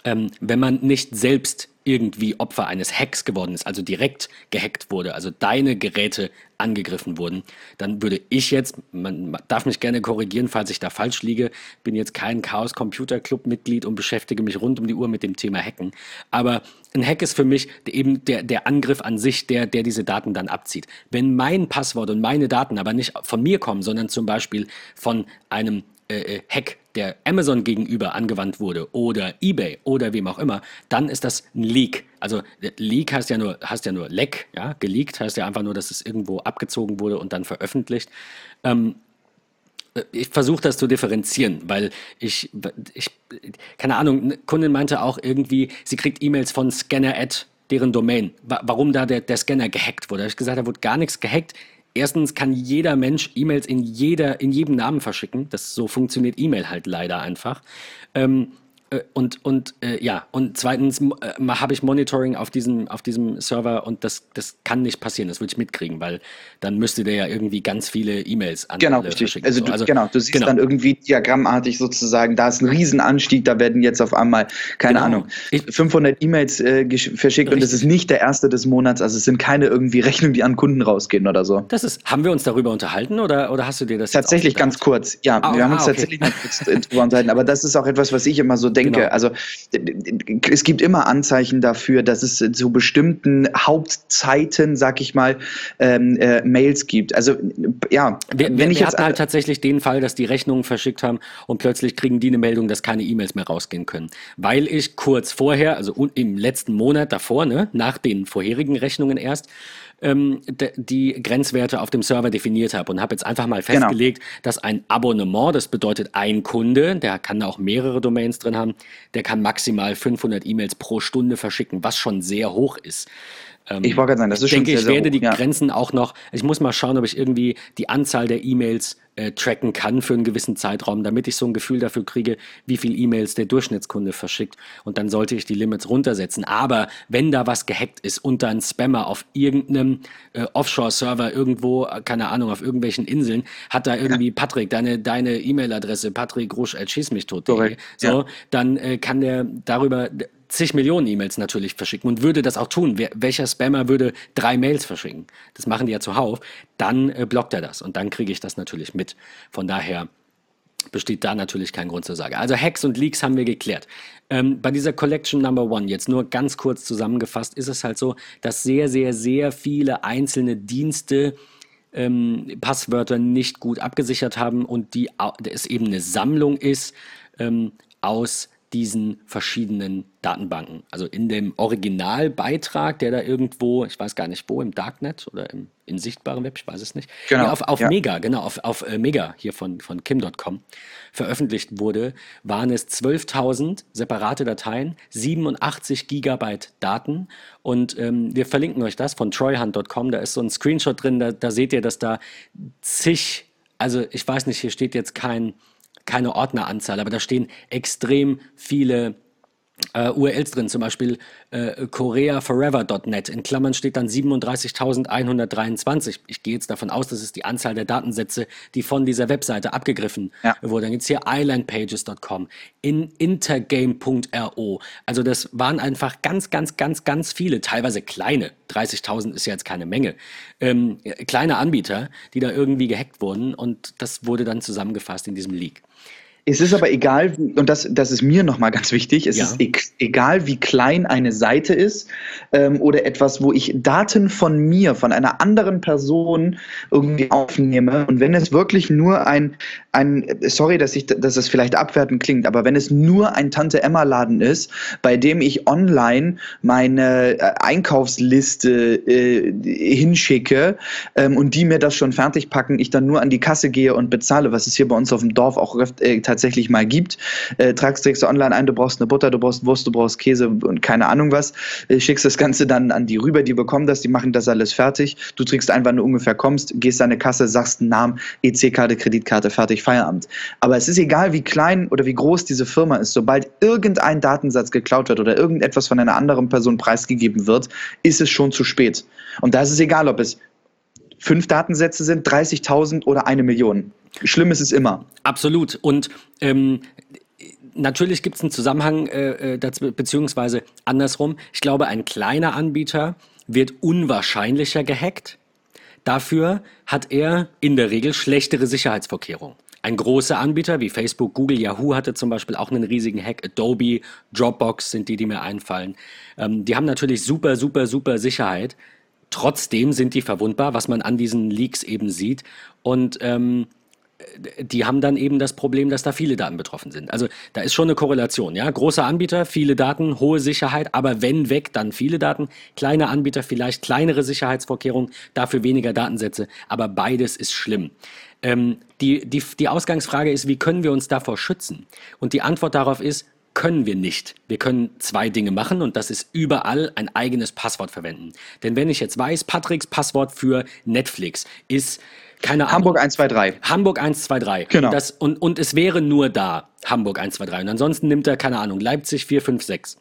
ähm, wenn man nicht selbst irgendwie Opfer eines Hacks geworden ist, also direkt gehackt wurde, also deine Geräte angegriffen wurden, dann würde ich jetzt, man darf mich gerne korrigieren, falls ich da falsch liege, bin jetzt kein Chaos Computer Club Mitglied und beschäftige mich rund um die Uhr mit dem Thema Hacken. Aber ein Hack ist für mich eben der, der Angriff an sich, der, der diese Daten dann abzieht. Wenn mein Passwort und meine Daten aber nicht von mir kommen, sondern zum Beispiel von einem äh, äh, Hack, der Amazon gegenüber angewandt wurde oder eBay oder wem auch immer, dann ist das ein Leak. Also Leak heißt ja nur, heißt ja nur Leck, ja, geleakt heißt ja einfach nur, dass es irgendwo abgezogen wurde und dann veröffentlicht. Ähm, äh, ich versuche das zu differenzieren, weil ich, ich, keine Ahnung, eine Kundin meinte auch irgendwie, sie kriegt E-Mails von Scanner deren Domain. Warum da der, der Scanner gehackt wurde. Da habe ich gesagt, da wurde gar nichts gehackt. Erstens kann jeder Mensch E-Mails in, in jedem Namen verschicken. Das, so funktioniert E-Mail halt leider einfach. Ähm, äh, und, und äh, ja, und zweitens äh, habe ich Monitoring auf diesem, auf diesem Server und das, das kann nicht passieren, das würde ich mitkriegen, weil dann müsste der ja irgendwie ganz viele E-Mails an Genau, richtig. Also, du, also, genau, du siehst genau. dann irgendwie diagrammartig sozusagen, da ist ein Riesenanstieg, da werden jetzt auf einmal, keine genau. Ahnung, 500 E-Mails äh, verschickt richtig. und das ist nicht der erste des Monats, also es sind keine irgendwie Rechnungen, die an Kunden rausgehen oder so. Das ist, haben wir uns darüber unterhalten oder, oder hast du dir das Tatsächlich ganz kurz, ja, ah, wir haben uns ah, okay. tatsächlich noch kurz darüber unterhalten, aber das ist auch etwas, was ich immer so denke. Genau. Also es gibt immer Anzeichen dafür, dass es zu bestimmten Hauptzeiten, sag ich mal, ähm, äh, Mails gibt. Also ja, wir, wenn wir, ich wir jetzt hatten halt tatsächlich den Fall, dass die Rechnungen verschickt haben und plötzlich kriegen die eine Meldung, dass keine E-Mails mehr rausgehen können, weil ich kurz vorher, also im letzten Monat davor, ne, nach den vorherigen Rechnungen erst ähm, die Grenzwerte auf dem Server definiert habe und habe jetzt einfach mal genau. festgelegt, genau. dass ein Abonnement, das bedeutet ein Kunde, der kann auch mehrere Domains drin haben, der kann maximal 500 E-Mails pro Stunde verschicken, was schon sehr hoch ist. Ähm, ich wollte gerade sagen, das ist ich denke, schon sehr, ich werde die ja. Grenzen auch noch, ich muss mal schauen, ob ich irgendwie die Anzahl der E-Mails äh, tracken kann für einen gewissen Zeitraum, damit ich so ein Gefühl dafür kriege, wie viel E-Mails der Durchschnittskunde verschickt. Und dann sollte ich die Limits runtersetzen. Aber wenn da was gehackt ist und dann Spammer auf irgendeinem äh, Offshore-Server irgendwo, äh, keine Ahnung, auf irgendwelchen Inseln, hat da irgendwie. Patrick, deine deine E-Mail-Adresse, Patrick Rusch, schieß mich tot, so, ja. dann äh, kann der darüber zig Millionen E-Mails natürlich verschicken und würde das auch tun. Wer, welcher Spammer würde drei Mails verschicken? Das machen die ja zuhauf. Dann äh, blockt er das und dann kriege ich das natürlich mit. Von daher besteht da natürlich kein Grund zur Sage. Also Hacks und Leaks haben wir geklärt. Ähm, bei dieser Collection Number One, jetzt nur ganz kurz zusammengefasst, ist es halt so, dass sehr, sehr, sehr viele einzelne Dienste ähm, Passwörter nicht gut abgesichert haben und die es eben eine Sammlung ist ähm, aus diesen verschiedenen Datenbanken. Also in dem Originalbeitrag, der da irgendwo, ich weiß gar nicht wo, im Darknet oder im in sichtbarem Web, ich weiß es nicht, genau, ja, auf, auf ja. Mega, genau, auf, auf äh, Mega hier von, von Kim.com veröffentlicht wurde, waren es 12.000 separate Dateien, 87 Gigabyte Daten und ähm, wir verlinken euch das von troyhunt.com, da ist so ein Screenshot drin, da, da seht ihr, dass da zig, also ich weiß nicht, hier steht jetzt kein keine Ordneranzahl, aber da stehen extrem viele äh, URLs drin, zum Beispiel äh, koreaforever.net. In Klammern steht dann 37.123. Ich gehe jetzt davon aus, das ist die Anzahl der Datensätze, die von dieser Webseite abgegriffen ja. wurden. Dann gibt es hier islandpages.com, in intergame.ro. Also das waren einfach ganz, ganz, ganz, ganz viele, teilweise kleine. 30.000 ist ja jetzt keine Menge. Ähm, kleine Anbieter, die da irgendwie gehackt wurden und das wurde dann zusammengefasst in diesem Leak. Es ist aber egal, und das, das ist mir nochmal ganz wichtig, es ja. ist e egal, wie klein eine Seite ist ähm, oder etwas, wo ich Daten von mir, von einer anderen Person irgendwie aufnehme. Und wenn es wirklich nur ein, ein sorry, dass, ich, dass es vielleicht abwertend klingt, aber wenn es nur ein Tante-Emma-Laden ist, bei dem ich online meine äh, Einkaufsliste äh, hinschicke ähm, und die mir das schon fertig packen, ich dann nur an die Kasse gehe und bezahle, was es hier bei uns auf dem Dorf auch äh, tatsächlich mal gibt. Äh, tragst, trägst du online ein, du brauchst eine Butter, du brauchst Wurst, du brauchst Käse und keine Ahnung was. Äh, schickst das Ganze dann an die rüber, die bekommen das, die machen das alles fertig. Du trägst ein, wann du ungefähr kommst, gehst an eine Kasse, sagst einen Namen, EC-Karte, Kreditkarte, fertig, Feierabend. Aber es ist egal, wie klein oder wie groß diese Firma ist, sobald irgendein Datensatz geklaut wird oder irgendetwas von einer anderen Person preisgegeben wird, ist es schon zu spät. Und da ist es egal, ob es fünf Datensätze sind, 30.000 oder eine Million. Schlimm ist es immer. Absolut. Und ähm, natürlich gibt es einen Zusammenhang, äh, äh beziehungsweise andersrum. Ich glaube, ein kleiner Anbieter wird unwahrscheinlicher gehackt. Dafür hat er in der Regel schlechtere Sicherheitsvorkehrungen. Ein großer Anbieter wie Facebook, Google, Yahoo hatte zum Beispiel auch einen riesigen Hack. Adobe, Dropbox sind die, die mir einfallen. Ähm, die haben natürlich super, super, super Sicherheit. Trotzdem sind die verwundbar, was man an diesen Leaks eben sieht. Und ähm, die haben dann eben das Problem, dass da viele Daten betroffen sind. Also da ist schon eine Korrelation. Ja? Großer Anbieter, viele Daten, hohe Sicherheit, aber wenn weg, dann viele Daten. Kleine Anbieter, vielleicht kleinere Sicherheitsvorkehrungen, dafür weniger Datensätze. Aber beides ist schlimm. Ähm, die, die, die Ausgangsfrage ist, wie können wir uns davor schützen? Und die Antwort darauf ist, können wir nicht. Wir können zwei Dinge machen und das ist überall ein eigenes Passwort verwenden. Denn wenn ich jetzt weiß, Patricks Passwort für Netflix ist keine Ahnung. Hamburg 123. Hamburg 123. Genau. Das, und, und es wäre nur da Hamburg 123. Und ansonsten nimmt er, keine Ahnung, Leipzig 456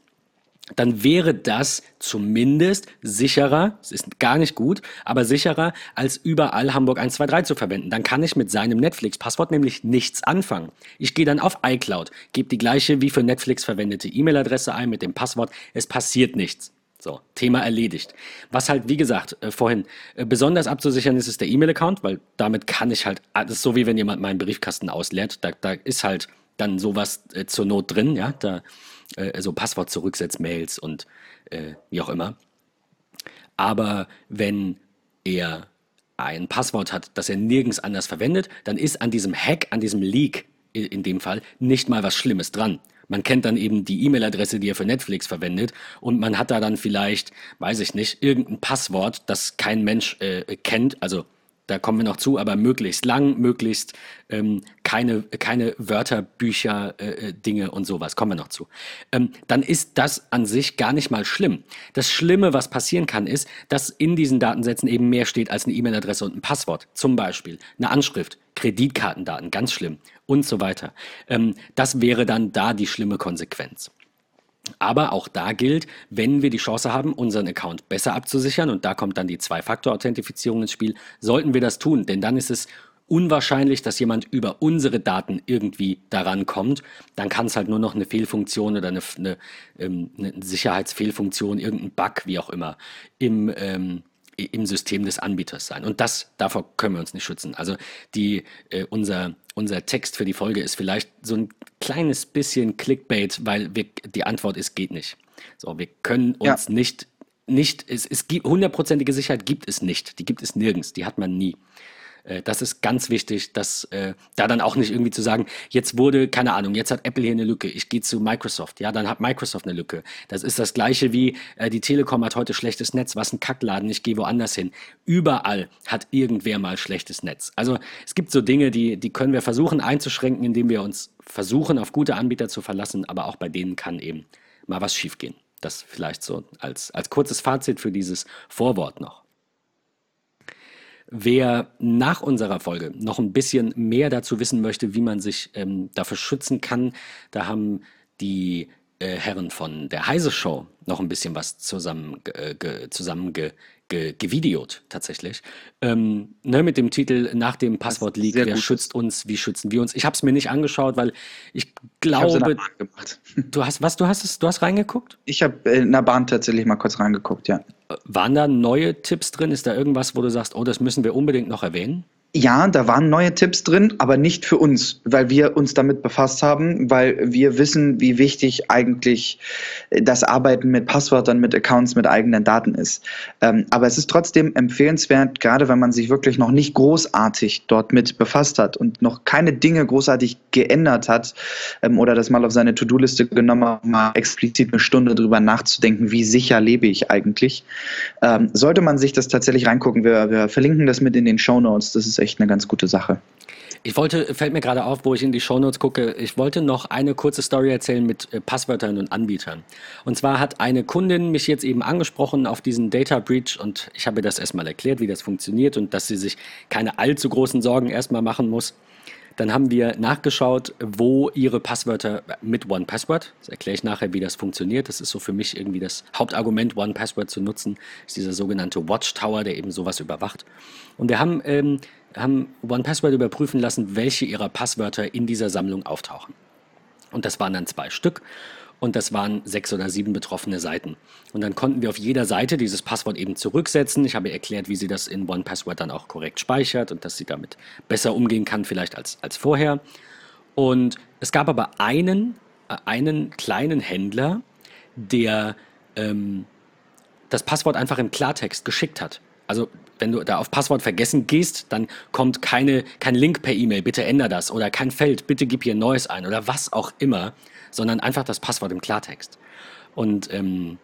dann wäre das zumindest sicherer, es ist gar nicht gut, aber sicherer, als überall Hamburg 123 zu verwenden. Dann kann ich mit seinem Netflix-Passwort nämlich nichts anfangen. Ich gehe dann auf iCloud, gebe die gleiche wie für Netflix verwendete E-Mail-Adresse ein mit dem Passwort, es passiert nichts. So, Thema erledigt. Was halt, wie gesagt, äh, vorhin äh, besonders abzusichern ist, ist der E-Mail-Account, weil damit kann ich halt, ah, das ist so wie wenn jemand meinen Briefkasten ausleert, da, da ist halt dann sowas äh, zur Not drin, ja, da äh, so Passwort zurücksetz-Mails und äh, wie auch immer. Aber wenn er ein Passwort hat, das er nirgends anders verwendet, dann ist an diesem Hack, an diesem Leak in dem Fall nicht mal was Schlimmes dran. Man kennt dann eben die E-Mail-Adresse, die er für Netflix verwendet und man hat da dann vielleicht, weiß ich nicht, irgendein Passwort, das kein Mensch äh, kennt, also da kommen wir noch zu, aber möglichst lang, möglichst ähm, keine, keine Wörterbücher, äh, äh, Dinge und sowas, kommen wir noch zu. Ähm, dann ist das an sich gar nicht mal schlimm. Das Schlimme, was passieren kann, ist, dass in diesen Datensätzen eben mehr steht als eine E-Mail-Adresse und ein Passwort. Zum Beispiel eine Anschrift, Kreditkartendaten, ganz schlimm und so weiter. Ähm, das wäre dann da die schlimme Konsequenz. Aber auch da gilt, wenn wir die Chance haben, unseren Account besser abzusichern, und da kommt dann die Zwei-Faktor-Authentifizierung ins Spiel, sollten wir das tun, denn dann ist es unwahrscheinlich, dass jemand über unsere Daten irgendwie daran kommt. Dann kann es halt nur noch eine Fehlfunktion oder eine, eine, ähm, eine Sicherheitsfehlfunktion, irgendein Bug, wie auch immer, im, ähm, im System des Anbieters sein. Und das, davor können wir uns nicht schützen. Also die, äh, unser, unser Text für die Folge ist vielleicht so ein kleines bisschen Clickbait, weil wir, die Antwort ist, geht nicht. So, wir können uns ja. nicht, nicht, es, es gibt, hundertprozentige Sicherheit gibt es nicht. Die gibt es nirgends. Die hat man nie. Äh, das ist ganz wichtig, dass äh, da dann auch nicht irgendwie zu sagen, jetzt wurde, keine Ahnung, jetzt hat Apple hier eine Lücke, ich gehe zu Microsoft, ja, dann hat Microsoft eine Lücke. Das ist das gleiche wie äh, die Telekom hat heute schlechtes Netz, was ein Kackladen, ich gehe woanders hin. Überall hat irgendwer mal schlechtes Netz. Also es gibt so Dinge, die, die können wir versuchen einzuschränken, indem wir uns versuchen, auf gute Anbieter zu verlassen, aber auch bei denen kann eben mal was schiefgehen. Das vielleicht so als, als kurzes Fazit für dieses Vorwort noch. Wer nach unserer Folge noch ein bisschen mehr dazu wissen möchte, wie man sich ähm, dafür schützen kann, da haben die äh, Herren von der Heise Show noch ein bisschen was zusammen, äh, zusammen ge, ge, gevideot tatsächlich. Ähm, ne, mit dem Titel Nach dem Passwort liegt, wer gut. schützt uns, wie schützen wir uns? Ich habe es mir nicht angeschaut, weil ich glaube. Ich du hast was, du hast es, du hast reingeguckt? Ich habe in der Bahn tatsächlich mal kurz reingeguckt, ja. Waren da neue Tipps drin? Ist da irgendwas, wo du sagst, oh, das müssen wir unbedingt noch erwähnen? Ja, da waren neue Tipps drin, aber nicht für uns, weil wir uns damit befasst haben, weil wir wissen, wie wichtig eigentlich das Arbeiten mit Passwörtern, mit Accounts, mit eigenen Daten ist. Ähm, aber es ist trotzdem empfehlenswert, gerade wenn man sich wirklich noch nicht großartig dort mit befasst hat und noch keine Dinge großartig geändert hat ähm, oder das mal auf seine To-Do-Liste genommen hat, mal explizit eine Stunde drüber nachzudenken, wie sicher lebe ich eigentlich, ähm, sollte man sich das tatsächlich reingucken. Wir, wir verlinken das mit in den Show Notes. Das ist echt eine ganz gute Sache. Ich wollte, fällt mir gerade auf, wo ich in die Shownotes gucke, ich wollte noch eine kurze Story erzählen mit äh, Passwörtern und Anbietern. Und zwar hat eine Kundin mich jetzt eben angesprochen auf diesen Data Breach und ich habe ihr das erstmal erklärt, wie das funktioniert und dass sie sich keine allzu großen Sorgen erstmal machen muss. Dann haben wir nachgeschaut, wo ihre Passwörter mit One Password, das erkläre ich nachher, wie das funktioniert. Das ist so für mich irgendwie das Hauptargument, One Password zu nutzen, ist dieser sogenannte Watchtower, der eben sowas überwacht. Und wir haben, ähm, haben One Password überprüfen lassen, welche ihrer Passwörter in dieser Sammlung auftauchen. Und das waren dann zwei Stück und das waren sechs oder sieben betroffene Seiten. Und dann konnten wir auf jeder Seite dieses Passwort eben zurücksetzen. Ich habe erklärt, wie sie das in OnePassword dann auch korrekt speichert und dass sie damit besser umgehen kann vielleicht als, als vorher. Und es gab aber einen, äh, einen kleinen Händler, der ähm, das Passwort einfach im Klartext geschickt hat. Also wenn du da auf Passwort vergessen gehst, dann kommt keine, kein Link per E-Mail, bitte änder das oder kein Feld, bitte gib hier ein neues ein oder was auch immer sondern einfach das Passwort im Klartext. Und ähm,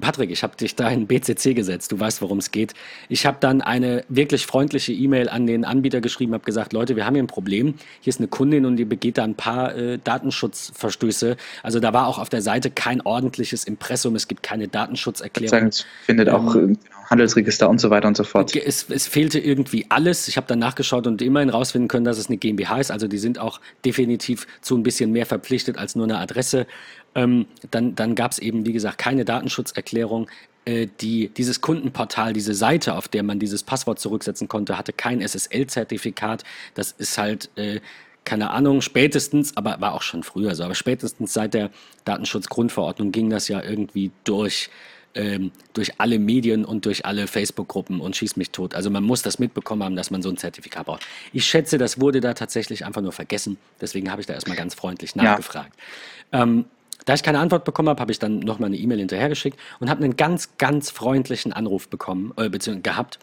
Patrick, ich habe dich da in BCC gesetzt, du weißt, worum es geht. Ich habe dann eine wirklich freundliche E-Mail an den Anbieter geschrieben, habe gesagt, Leute, wir haben hier ein Problem. Hier ist eine Kundin und die begeht da ein paar äh, Datenschutzverstöße. Also da war auch auf der Seite kein ordentliches Impressum, es gibt keine Datenschutzerklärung. Es findet auch ähm, genau, Handelsregister und so weiter und so fort. Es, es fehlte irgendwie alles. Ich habe dann nachgeschaut und immerhin rausfinden können, dass es eine GmbH ist. Also die sind auch definitiv zu ein bisschen mehr verpflichtet als nur eine Adresse. Ähm, dann dann gab es eben, wie gesagt, keine Datenschutzerklärung. Äh, die, dieses Kundenportal, diese Seite, auf der man dieses Passwort zurücksetzen konnte, hatte kein SSL-Zertifikat. Das ist halt, äh, keine Ahnung, spätestens, aber war auch schon früher so, aber spätestens seit der Datenschutzgrundverordnung ging das ja irgendwie durch ähm, durch alle Medien und durch alle Facebook-Gruppen und schieß mich tot. Also man muss das mitbekommen haben, dass man so ein Zertifikat braucht. Ich schätze, das wurde da tatsächlich einfach nur vergessen. Deswegen habe ich da erstmal ganz freundlich nachgefragt. Ja. Ähm, da ich keine Antwort bekommen habe, habe ich dann nochmal eine E-Mail hinterhergeschickt und habe einen ganz, ganz freundlichen Anruf bekommen, äh, beziehungsweise gehabt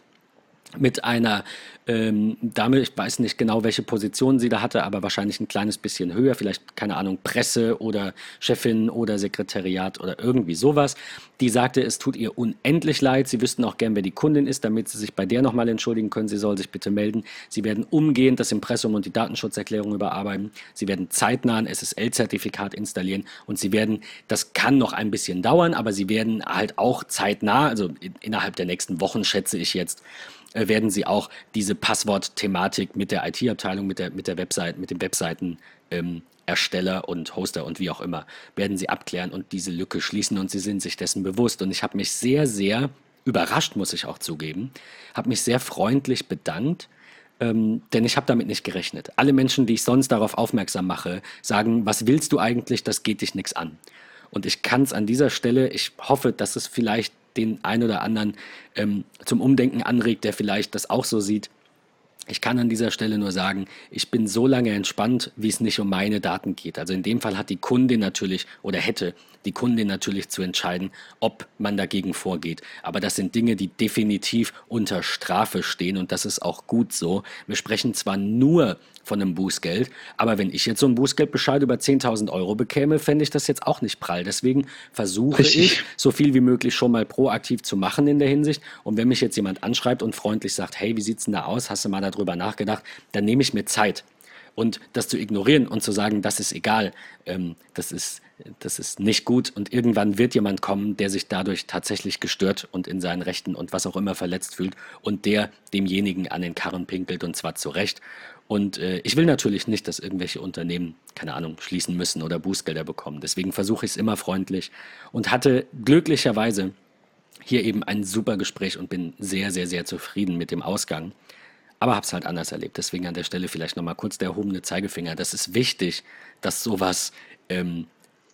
mit einer ähm, Dame, ich weiß nicht genau, welche Position sie da hatte, aber wahrscheinlich ein kleines bisschen höher, vielleicht, keine Ahnung, Presse oder Chefin oder Sekretariat oder irgendwie sowas. Die sagte, es tut ihr unendlich leid, sie wüssten auch gern, wer die Kundin ist, damit sie sich bei der nochmal entschuldigen können, sie soll sich bitte melden. Sie werden umgehend das Impressum und die Datenschutzerklärung überarbeiten, sie werden zeitnah ein SSL-Zertifikat installieren und sie werden, das kann noch ein bisschen dauern, aber sie werden halt auch zeitnah, also innerhalb der nächsten Wochen schätze ich jetzt, äh, werden sie auch diese Passwort-Thematik mit der IT-Abteilung, mit der, mit der Website, mit dem Webseiten ähm, Ersteller und Hoster und wie auch immer, werden sie abklären und diese Lücke schließen und sie sind sich dessen bewusst. Und ich habe mich sehr, sehr überrascht, muss ich auch zugeben, habe mich sehr freundlich bedankt, ähm, denn ich habe damit nicht gerechnet. Alle Menschen, die ich sonst darauf aufmerksam mache, sagen, was willst du eigentlich, das geht dich nichts an. Und ich kann es an dieser Stelle, ich hoffe, dass es vielleicht den einen oder anderen ähm, zum Umdenken anregt, der vielleicht das auch so sieht. Ich kann an dieser Stelle nur sagen, ich bin so lange entspannt, wie es nicht um meine Daten geht. Also in dem Fall hat die Kundin natürlich oder hätte die Kundin natürlich zu entscheiden, ob man dagegen vorgeht. Aber das sind Dinge, die definitiv unter Strafe stehen und das ist auch gut so. Wir sprechen zwar nur von einem Bußgeld. Aber wenn ich jetzt so einen Bußgeldbescheid über 10.000 Euro bekäme, fände ich das jetzt auch nicht prall. Deswegen versuche Richtig. ich, so viel wie möglich schon mal proaktiv zu machen in der Hinsicht. Und wenn mich jetzt jemand anschreibt und freundlich sagt, hey, wie sieht's denn da aus? Hast du mal darüber nachgedacht? Dann nehme ich mir Zeit. Und das zu ignorieren und zu sagen, das ist egal, ähm, das, ist, das ist nicht gut. Und irgendwann wird jemand kommen, der sich dadurch tatsächlich gestört und in seinen Rechten und was auch immer verletzt fühlt und der demjenigen an den Karren pinkelt und zwar zu Recht. Und äh, ich will natürlich nicht, dass irgendwelche Unternehmen, keine Ahnung, schließen müssen oder Bußgelder bekommen. Deswegen versuche ich es immer freundlich und hatte glücklicherweise hier eben ein super Gespräch und bin sehr, sehr, sehr zufrieden mit dem Ausgang. Aber habe es halt anders erlebt. Deswegen an der Stelle vielleicht nochmal kurz der erhobene Zeigefinger. Das ist wichtig, dass sowas ähm,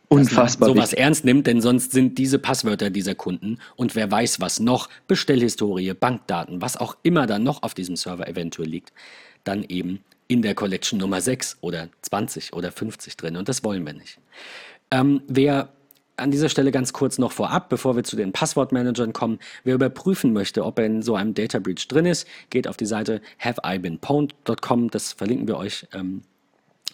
Unfassbar. sowas wichtig. ernst nimmt, denn sonst sind diese Passwörter dieser Kunden und wer weiß was noch, Bestellhistorie, Bankdaten, was auch immer da noch auf diesem Server eventuell liegt, dann eben in der Collection Nummer 6 oder 20 oder 50 drin. Und das wollen wir nicht. Ähm, wer an dieser Stelle ganz kurz noch vorab, bevor wir zu den Passwortmanagern kommen. Wer überprüfen möchte, ob er in so einem Data Breach drin ist, geht auf die Seite haveibeenpwned.com. Das verlinken wir euch. Ähm,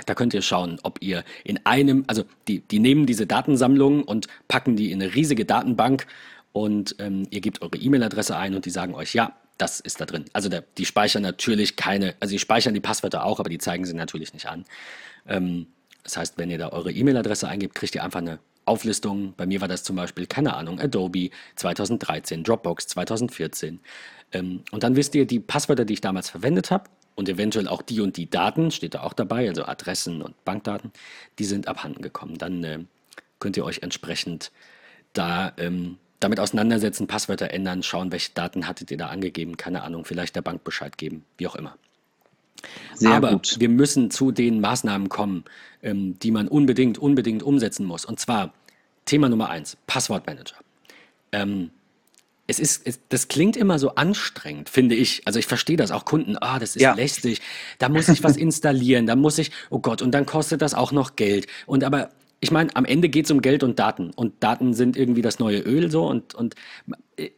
da könnt ihr schauen, ob ihr in einem, also die, die nehmen diese Datensammlungen und packen die in eine riesige Datenbank und ähm, ihr gebt eure E-Mail-Adresse ein und die sagen euch, ja, das ist da drin. Also der, die speichern natürlich keine, also die speichern die Passwörter auch, aber die zeigen sie natürlich nicht an. Ähm, das heißt, wenn ihr da eure E-Mail-Adresse eingebt, kriegt ihr einfach eine Auflistung. Bei mir war das zum Beispiel, keine Ahnung, Adobe 2013, Dropbox 2014. Ähm, und dann wisst ihr die Passwörter, die ich damals verwendet habe. und eventuell auch die und die Daten, steht da auch dabei, also Adressen und Bankdaten, die sind abhanden gekommen. Dann äh, könnt ihr euch entsprechend da ähm, damit auseinandersetzen, Passwörter ändern, schauen, welche Daten hattet ihr da angegeben, keine Ahnung, vielleicht der Bank Bescheid geben, wie auch immer. Sehr Aber gut. wir müssen zu den Maßnahmen kommen, ähm, die man unbedingt, unbedingt umsetzen muss. Und zwar Thema Nummer eins, Passwortmanager. Ähm, es ist, es, das klingt immer so anstrengend, finde ich. Also ich verstehe das auch Kunden, ah, das ist ja. lästig, da muss ich was *laughs* installieren, da muss ich, oh Gott, und dann kostet das auch noch Geld. Und aber ich meine, am Ende geht es um Geld und Daten. Und Daten sind irgendwie das neue Öl so. Und, und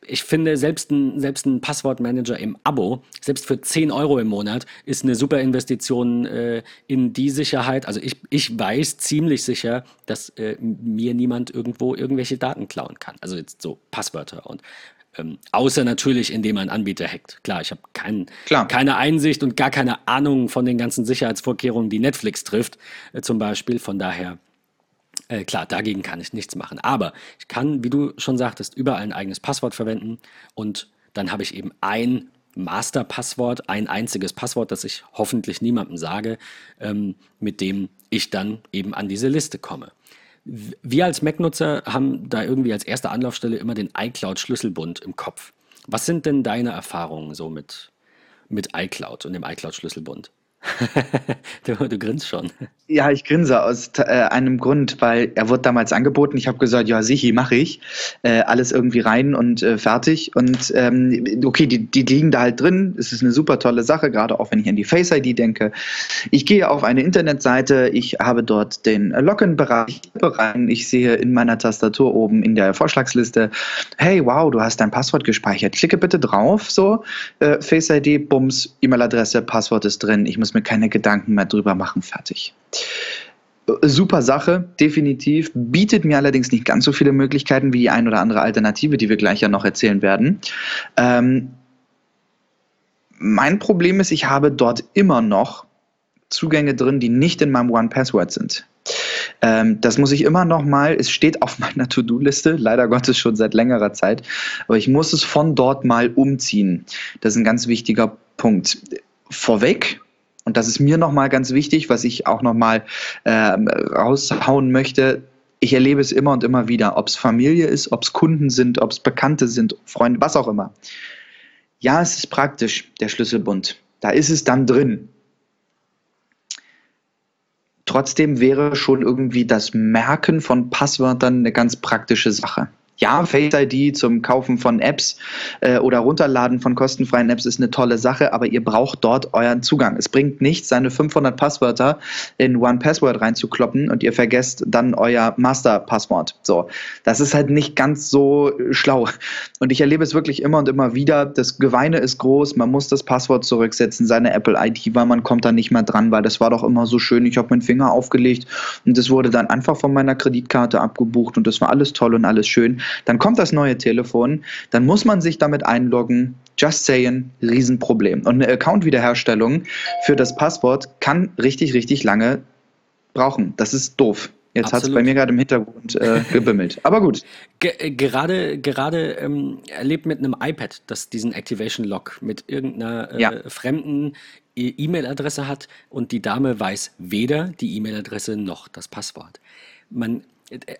ich finde, selbst ein, selbst ein Passwortmanager im Abo, selbst für 10 Euro im Monat, ist eine super Investition äh, in die Sicherheit. Also ich, ich weiß ziemlich sicher, dass äh, mir niemand irgendwo irgendwelche Daten klauen kann. Also jetzt so Passwörter und ähm, außer natürlich, indem man Anbieter hackt. Klar, ich habe kein, keine Einsicht und gar keine Ahnung von den ganzen Sicherheitsvorkehrungen, die Netflix trifft, äh, zum Beispiel. Von daher äh, klar, dagegen kann ich nichts machen. Aber ich kann, wie du schon sagtest, überall ein eigenes Passwort verwenden und dann habe ich eben ein Masterpasswort, ein einziges Passwort, das ich hoffentlich niemandem sage, ähm, mit dem ich dann eben an diese Liste komme. Wir als Mac-Nutzer haben da irgendwie als erste Anlaufstelle immer den iCloud-Schlüsselbund im Kopf. Was sind denn deine Erfahrungen so mit, mit iCloud und dem iCloud-Schlüsselbund? *laughs* du, du grinst schon. Ja, ich grinse aus äh, einem Grund, weil er wurde damals angeboten. Ich habe gesagt, ja, sicher, mache ich. Äh, alles irgendwie rein und äh, fertig. Und ähm, okay, die, die liegen da halt drin. Es ist eine super tolle Sache, gerade auch wenn ich an die Face ID denke. Ich gehe auf eine Internetseite, ich habe dort den Login-Bereich rein. Ich sehe in meiner Tastatur oben in der Vorschlagsliste, hey, wow, du hast dein Passwort gespeichert. Klicke bitte drauf, so, äh, Face ID, Bums, E-Mail-Adresse, Passwort ist drin. Ich muss mir keine Gedanken mehr drüber machen, fertig. Super Sache, definitiv. Bietet mir allerdings nicht ganz so viele Möglichkeiten wie die ein oder andere Alternative, die wir gleich ja noch erzählen werden. Ähm, mein Problem ist, ich habe dort immer noch Zugänge drin, die nicht in meinem One Password sind. Ähm, das muss ich immer noch mal, es steht auf meiner To-Do-Liste, leider Gottes schon seit längerer Zeit, aber ich muss es von dort mal umziehen. Das ist ein ganz wichtiger Punkt. Vorweg, und das ist mir nochmal ganz wichtig, was ich auch nochmal äh, raushauen möchte. Ich erlebe es immer und immer wieder, ob es Familie ist, ob es Kunden sind, ob es Bekannte sind, Freunde, was auch immer. Ja, es ist praktisch, der Schlüsselbund. Da ist es dann drin. Trotzdem wäre schon irgendwie das Merken von Passwörtern eine ganz praktische Sache ja, Face ID zum Kaufen von Apps äh, oder Runterladen von kostenfreien Apps ist eine tolle Sache, aber ihr braucht dort euren Zugang. Es bringt nichts, seine 500 Passwörter in One Password reinzukloppen und ihr vergesst dann euer Master-Passwort. So, das ist halt nicht ganz so schlau. Und ich erlebe es wirklich immer und immer wieder. Das Geweine ist groß, man muss das Passwort zurücksetzen, seine Apple ID, weil man kommt da nicht mehr dran, weil das war doch immer so schön. Ich habe meinen Finger aufgelegt und das wurde dann einfach von meiner Kreditkarte abgebucht und das war alles toll und alles schön. Dann kommt das neue Telefon, dann muss man sich damit einloggen. Just saying, Riesenproblem. Und eine Account-Wiederherstellung für das Passwort kann richtig, richtig lange brauchen. Das ist doof. Jetzt hat es bei mir gerade im Hintergrund äh, *laughs* gebimmelt. Aber gut. Ge äh, gerade gerade ähm, erlebt mit einem iPad, das diesen Activation Lock mit irgendeiner äh, ja. fremden e- E-Mail-Adresse hat und die Dame weiß weder die E-Mail-Adresse noch das Passwort. Man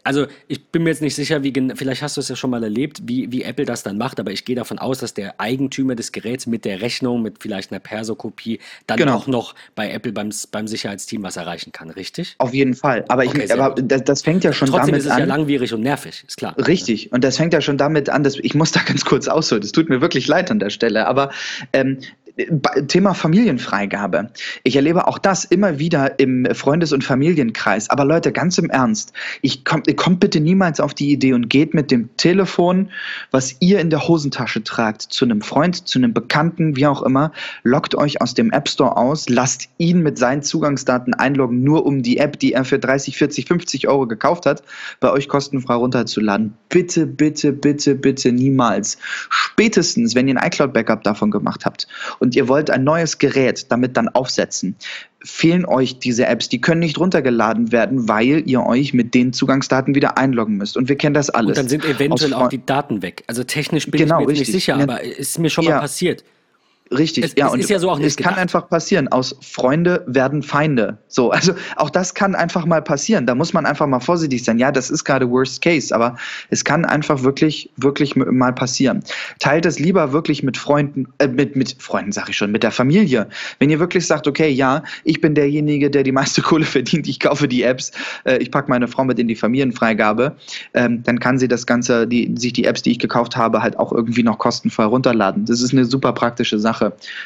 also ich bin mir jetzt nicht sicher, wie vielleicht hast du es ja schon mal erlebt, wie, wie Apple das dann macht, aber ich gehe davon aus, dass der Eigentümer des Geräts mit der Rechnung, mit vielleicht einer Perso-Kopie, dann genau. auch noch bei Apple beim, beim Sicherheitsteam was erreichen kann, richtig? Auf jeden Fall. Aber, ich, okay, aber das, das, fängt ja schon Trotzdem damit an. Trotzdem ist es ja langwierig und nervig, ist klar. Richtig. Und das fängt ja schon damit an, dass ich muss da *laughs* ganz kurz ausholen. Es tut mir wirklich leid an der Stelle. Aber ähm, Thema Familienfreigabe. Ich erlebe auch das immer wieder im Freundes- und Familienkreis. Aber Leute, ganz im Ernst, ich komm, ihr kommt bitte niemals auf die Idee und geht mit dem Telefon, was ihr in der Hosentasche tragt, zu einem Freund, zu einem Bekannten, wie auch immer, loggt euch aus dem App Store aus, lasst ihn mit seinen Zugangsdaten einloggen, nur um die App, die er für 30, 40, 50 Euro gekauft hat, bei euch kostenfrei runterzuladen. Bitte, bitte, bitte, bitte niemals. Spätestens, wenn ihr ein iCloud-Backup davon gemacht habt und ihr wollt ein neues Gerät damit dann aufsetzen, fehlen euch diese Apps. Die können nicht runtergeladen werden, weil ihr euch mit den Zugangsdaten wieder einloggen müsst. Und wir kennen das alles. Und dann sind eventuell auch die Daten weg. Also technisch bin genau, ich mir nicht sicher, aber ist mir schon mal ja. passiert. Richtig, Es, ja, es und ist ja so auch es nicht kann gedacht. einfach passieren. Aus Freunde werden Feinde. So, *laughs* also auch das kann einfach mal passieren. Da muss man einfach mal vorsichtig sein. Ja, das ist gerade Worst Case, aber es kann einfach wirklich, wirklich mal passieren. Teilt es lieber wirklich mit Freunden, äh, mit, mit Freunden, sag ich schon, mit der Familie. Wenn ihr wirklich sagt, okay, ja, ich bin derjenige, der die meiste *laughs* Kohle verdient, ich kaufe die Apps, äh, ich packe meine Frau mit in die Familienfreigabe, ähm, dann kann sie das Ganze, die, sich die Apps, die ich gekauft habe, halt auch irgendwie noch kostenfrei runterladen. Das ist eine super praktische Sache.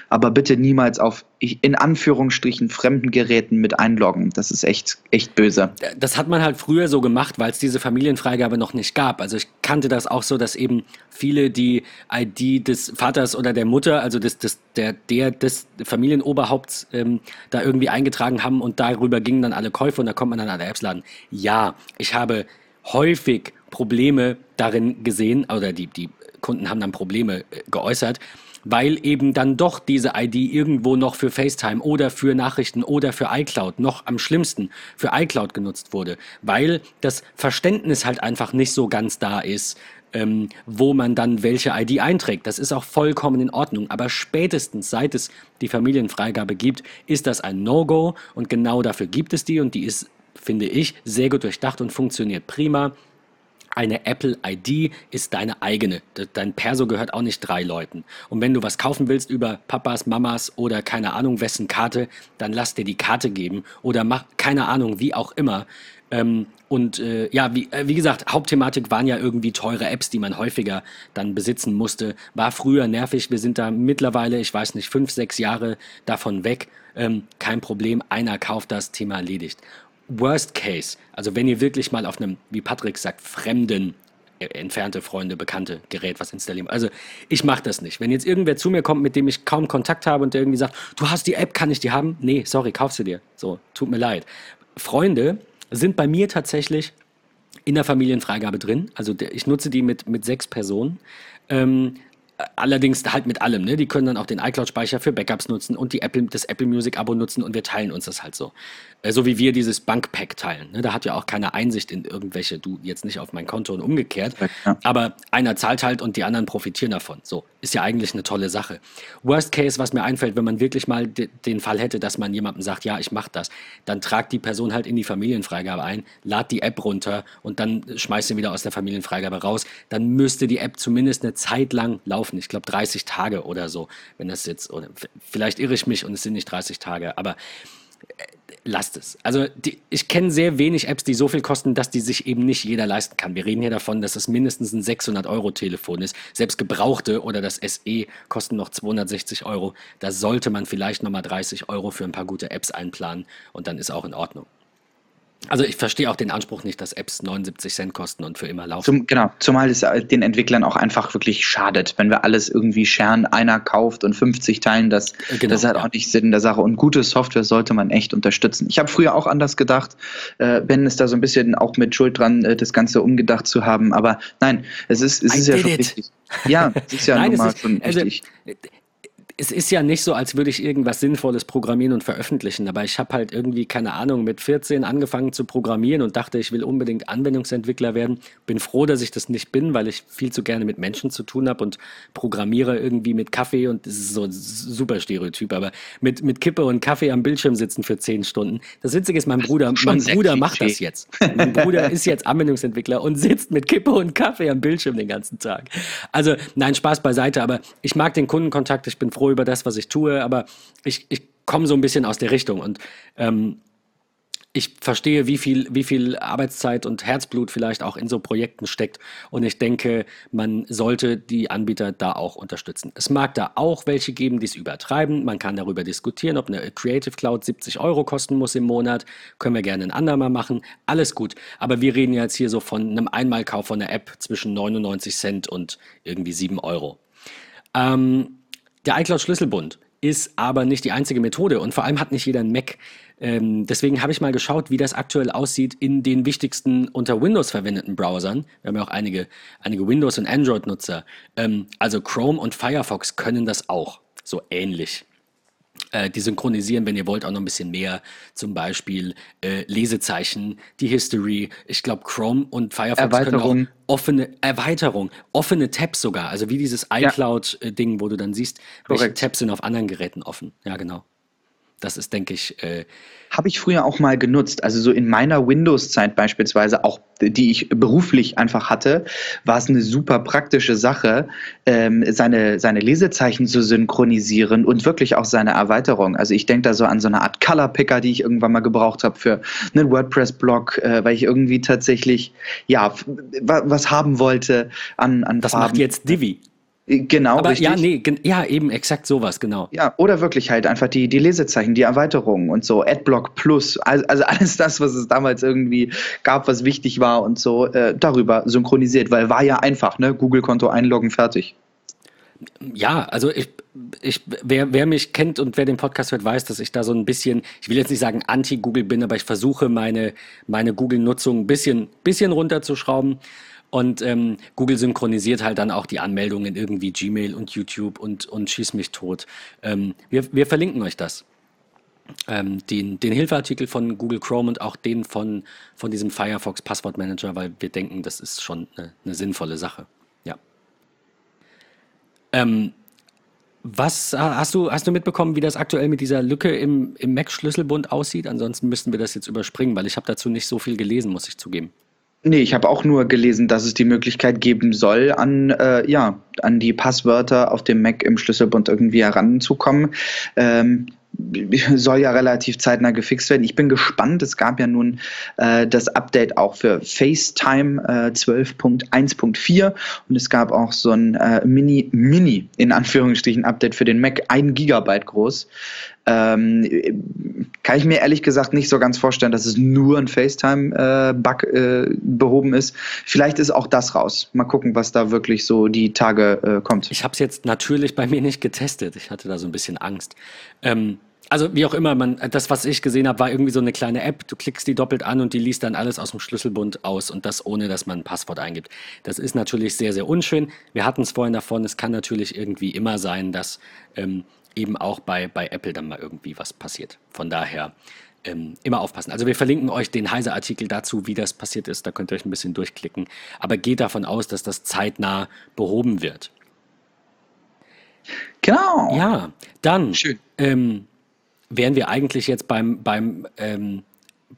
Aber bitte niemals auf in Anführungsstrichen fremden Geräten mit einloggen. Das ist echt, echt böse. das hat man halt früher so gemacht, weil es diese Familienfreigabe noch nicht gab. Also ich kannte das auch so, dass eben viele die ID des Vaters oder der Mutter, also des, des, der, der des Familienoberhaupts ähm, da irgendwie eingetragen haben und darüber gingen dann alle Käufe und da kommt man dann an der Apps laden. Ja, ich habe häufig Probleme darin gesehen, oder die, die Kunden haben dann Probleme äh, geäußert, weil eben dann doch diese ID irgendwo noch für FaceTime oder für Nachrichten oder für iCloud, noch am schlimmsten für iCloud genutzt wurde, weil das Verständnis halt einfach nicht so ganz da ist, ähm, wo man dann welche ID einträgt. Das ist auch vollkommen in Ordnung, aber spätestens seit es die Familienfreigabe gibt, ist das ein No-Go und genau dafür gibt es die und die ist, finde ich, sehr gut durchdacht und funktioniert prima. Eine Apple ID ist deine eigene. De- Dein Perso gehört auch nicht drei Leuten. Und wenn du was kaufen willst über Papas, Mamas oder keine Ahnung wessen Karte, dann lass dir die Karte geben oder mach keine Ahnung, wie auch immer. Ähm, und äh, ja, wie, äh, wie gesagt, Hauptthematik waren ja irgendwie teure Apps, die man häufiger dann besitzen musste. War früher nervig. Wir sind da mittlerweile, ich weiß nicht, fünf, sechs Jahre davon weg. Ähm, kein Problem, einer kauft das, Thema erledigt. Worst Case, also wenn ihr wirklich mal auf einem, wie Patrick sagt, fremden, äh, entfernte Freunde, bekannte Gerät was installieren. Also ich mache das nicht. Wenn jetzt irgendwer zu mir kommt, mit dem ich kaum Kontakt habe und der irgendwie sagt, du hast die App, kann ich die haben? Nee, sorry, kauf sie dir. So, tut mir leid. Freunde sind bei mir tatsächlich in der Familienfreigabe drin. Also ich nutze die mit, mit sechs Personen. Ähm, allerdings halt mit allem. Ne? Die können dann auch den iCloud-Speicher für Backups nutzen und die Apple, das Apple Music-Abo nutzen und wir teilen uns das halt so. Äh, so wie wir dieses Bankpack teilen. Ne? Da hat ja auch keine Einsicht in irgendwelche, du jetzt nicht auf mein Konto und umgekehrt. Ja. Aber einer zahlt halt und die anderen profitieren davon. So, ist ja eigentlich eine tolle Sache. Worst Case, was mir einfällt, wenn man wirklich mal de den Fall hätte, dass man jemandem sagt, ja, ich mach das, dann tragt die Person halt in die Familienfreigabe ein, lad die App runter und dann schmeißt sie wieder aus der Familienfreigabe raus. Dann müsste die App zumindest eine Zeit lang laufen. Ich glaube 30 Tage oder so, wenn das jetzt, oder vielleicht irre ich mich und es sind nicht 30 Tage, aber lasst es. Also die, ich kenne sehr wenig Apps, die so viel kosten, dass die sich eben nicht jeder leisten kann. Wir reden hier davon, dass es mindestens ein 600-Euro-Telefon ist. Selbst gebrauchte oder das SE kosten noch 260 Euro. Da sollte man vielleicht nochmal 30 Euro für ein paar gute Apps einplanen und dann ist auch in Ordnung. Also ich verstehe auch den Anspruch nicht, dass Apps 79 Cent kosten und für immer laufen. Zum, genau, zumal es äh, den Entwicklern auch einfach wirklich schadet, wenn wir alles irgendwie scheren, einer kauft und 50 teilen, das, Äh, genau, das hat ja. auch nicht Sinn in der Sache. Und gute Software sollte man echt unterstützen. Ich habe früher auch anders gedacht. Äh, Ben ist da so ein bisschen auch mit Schuld dran, äh, das Ganze umgedacht zu haben. Aber nein, es ist, es I ist ja schon it. wichtig. Ja, es ist ja *laughs* Nein, nun es mal ist- schon also, wichtig. Es ist ja nicht so, als würde ich irgendwas Sinnvolles programmieren und veröffentlichen, aber ich habe halt irgendwie, keine Ahnung, mit 14 angefangen zu programmieren und dachte, ich will unbedingt Anwendungsentwickler werden. Bin froh, dass ich das nicht bin, weil ich viel zu gerne mit Menschen zu tun habe und programmiere irgendwie mit Kaffee und das ist so ein super Stereotyp, aber mit, mit Kippe und Kaffee am Bildschirm sitzen für 10 Stunden. Das Witzige ist, mein Bruder, schon mein Bruder macht das jetzt. Mein Bruder ist jetzt Anwendungsentwickler und sitzt mit Kippe und Kaffee am Bildschirm den ganzen Tag. Also, nein, Spaß beiseite, aber ich mag den Kundenkontakt, ich bin froh über das, was ich tue, aber ich, ich komme so ein bisschen aus der Richtung und ähm, ich verstehe, wie viel, wie viel Arbeitszeit und Herzblut vielleicht auch in so Projekten steckt. Und ich denke, man sollte die Anbieter da auch unterstützen. Es mag da auch welche geben, die es übertreiben. Man kann darüber diskutieren, ob eine Creative Cloud 70 Euro kosten muss im Monat. Können wir gerne ein andermal machen. Alles gut. Aber wir reden jetzt hier so von einem Einmalkauf von einer App zwischen 99 Cent und irgendwie 7 Euro. Ähm, der iCloud-Schlüsselbund ist aber nicht die einzige Methode und vor allem hat nicht jeder einen Mac. Ähm, deswegen habe ich mal geschaut, wie das aktuell aussieht in den wichtigsten unter Windows verwendeten Browsern. Wir haben ja auch einige, einige Windows- und Android-Nutzer. Ähm, also Chrome und Firefox können das auch, so ähnlich. Äh, die synchronisieren, wenn ihr wollt, auch noch ein bisschen mehr. Zum Beispiel äh, Lesezeichen, die History. Ich glaube, Chrome und Firefox können auch offene Erweiterung, offene Tabs sogar. Also wie dieses iCloud-Ding, wo du dann siehst, welche Korrekt. Tabs sind auf anderen Geräten offen. Ja, genau. Das ist, denke ich. Äh, Habe ich früher auch mal genutzt. Also so in meiner Windows-Zeit beispielsweise, auch die ich beruflich einfach hatte, war es eine super praktische Sache, ähm, seine, seine Lesezeichen zu synchronisieren und wirklich auch seine Erweiterung. Also ich denke da so an so eine Art Color-Picker, die ich irgendwann mal gebraucht habe für einen WordPress-Blog, äh, weil ich irgendwie tatsächlich ja was haben wollte an, an das Farben. Das macht jetzt Divi. Äh, genau, Aber richtig. ja, nee, ja, eben exakt sowas, genau. Ja, oder wirklich halt einfach die, die Lesezeichen, die Erweiterungen und so, Adblock Plus, also, also alles das, was es damals irgendwie gab, was wichtig war und so, äh, darüber synchronisiert, weil war ja einfach, ne? Google-Konto einloggen, fertig. Ja, also ich, ich, wer, wer mich kennt und wer den Podcast hört, weiß, dass ich da so ein bisschen, ich will jetzt nicht sagen anti-Google bin, aber ich versuche meine, meine Google-Nutzung ein bisschen, bisschen runterzuschrauben. Und ähm, Google synchronisiert halt dann auch die Anmeldungen irgendwie Gmail und YouTube und, und schieß mich tot. Ähm, wir, wir verlinken euch das. Ähm, den, den Hilfeartikel von Google Chrome und auch den von, von diesem Firefox Passwortmanager, weil wir denken, das ist schon eine, eine sinnvolle Sache. Ja. Ähm, was hast du, hast du mitbekommen, wie das aktuell mit dieser Lücke im, im Mac-Schlüsselbund aussieht? Ansonsten müssten wir das jetzt überspringen, weil ich habe dazu nicht so viel gelesen, muss ich zugeben. Nee, ich habe auch nur gelesen, dass es die Möglichkeit geben soll, an, äh, ja, an die Passwörter auf dem Mac im Schlüsselbund irgendwie heranzukommen. Ähm, soll ja relativ zeitnah gefixt werden. Ich bin gespannt. Es gab ja nun äh, das Update auch für FaceTime äh, 12.1.4 und es gab auch so ein äh, Mini, Mini in Anführungsstrichen Update für den Mac, ein Gigabyte groß. Ähm, kann ich mir ehrlich gesagt nicht so ganz vorstellen, dass es nur ein FaceTime-Bug äh, äh, behoben ist. Vielleicht ist auch das raus. Mal gucken, was da wirklich so die Tage äh, kommt. Ich habe es jetzt natürlich bei mir nicht getestet. Ich hatte da so ein bisschen Angst. Ähm, also wie auch immer, man, das, was ich gesehen habe, war irgendwie so eine kleine App. Du klickst die doppelt an und die liest dann alles aus dem Schlüsselbund aus und das ohne, dass man ein Passwort eingibt. Das ist natürlich sehr, sehr unschön. Wir hatten es vorhin davon, es kann natürlich irgendwie immer sein, dass ähm, eben auch bei, bei Apple dann mal irgendwie was passiert. Von daher ähm, immer aufpassen. Also wir verlinken euch den Heise-Artikel dazu, wie das passiert ist. Da könnt ihr euch ein bisschen durchklicken. Aber geht davon aus, dass das zeitnah behoben wird. Genau. Ja, dann ähm, wären wir eigentlich jetzt beim, beim ähm,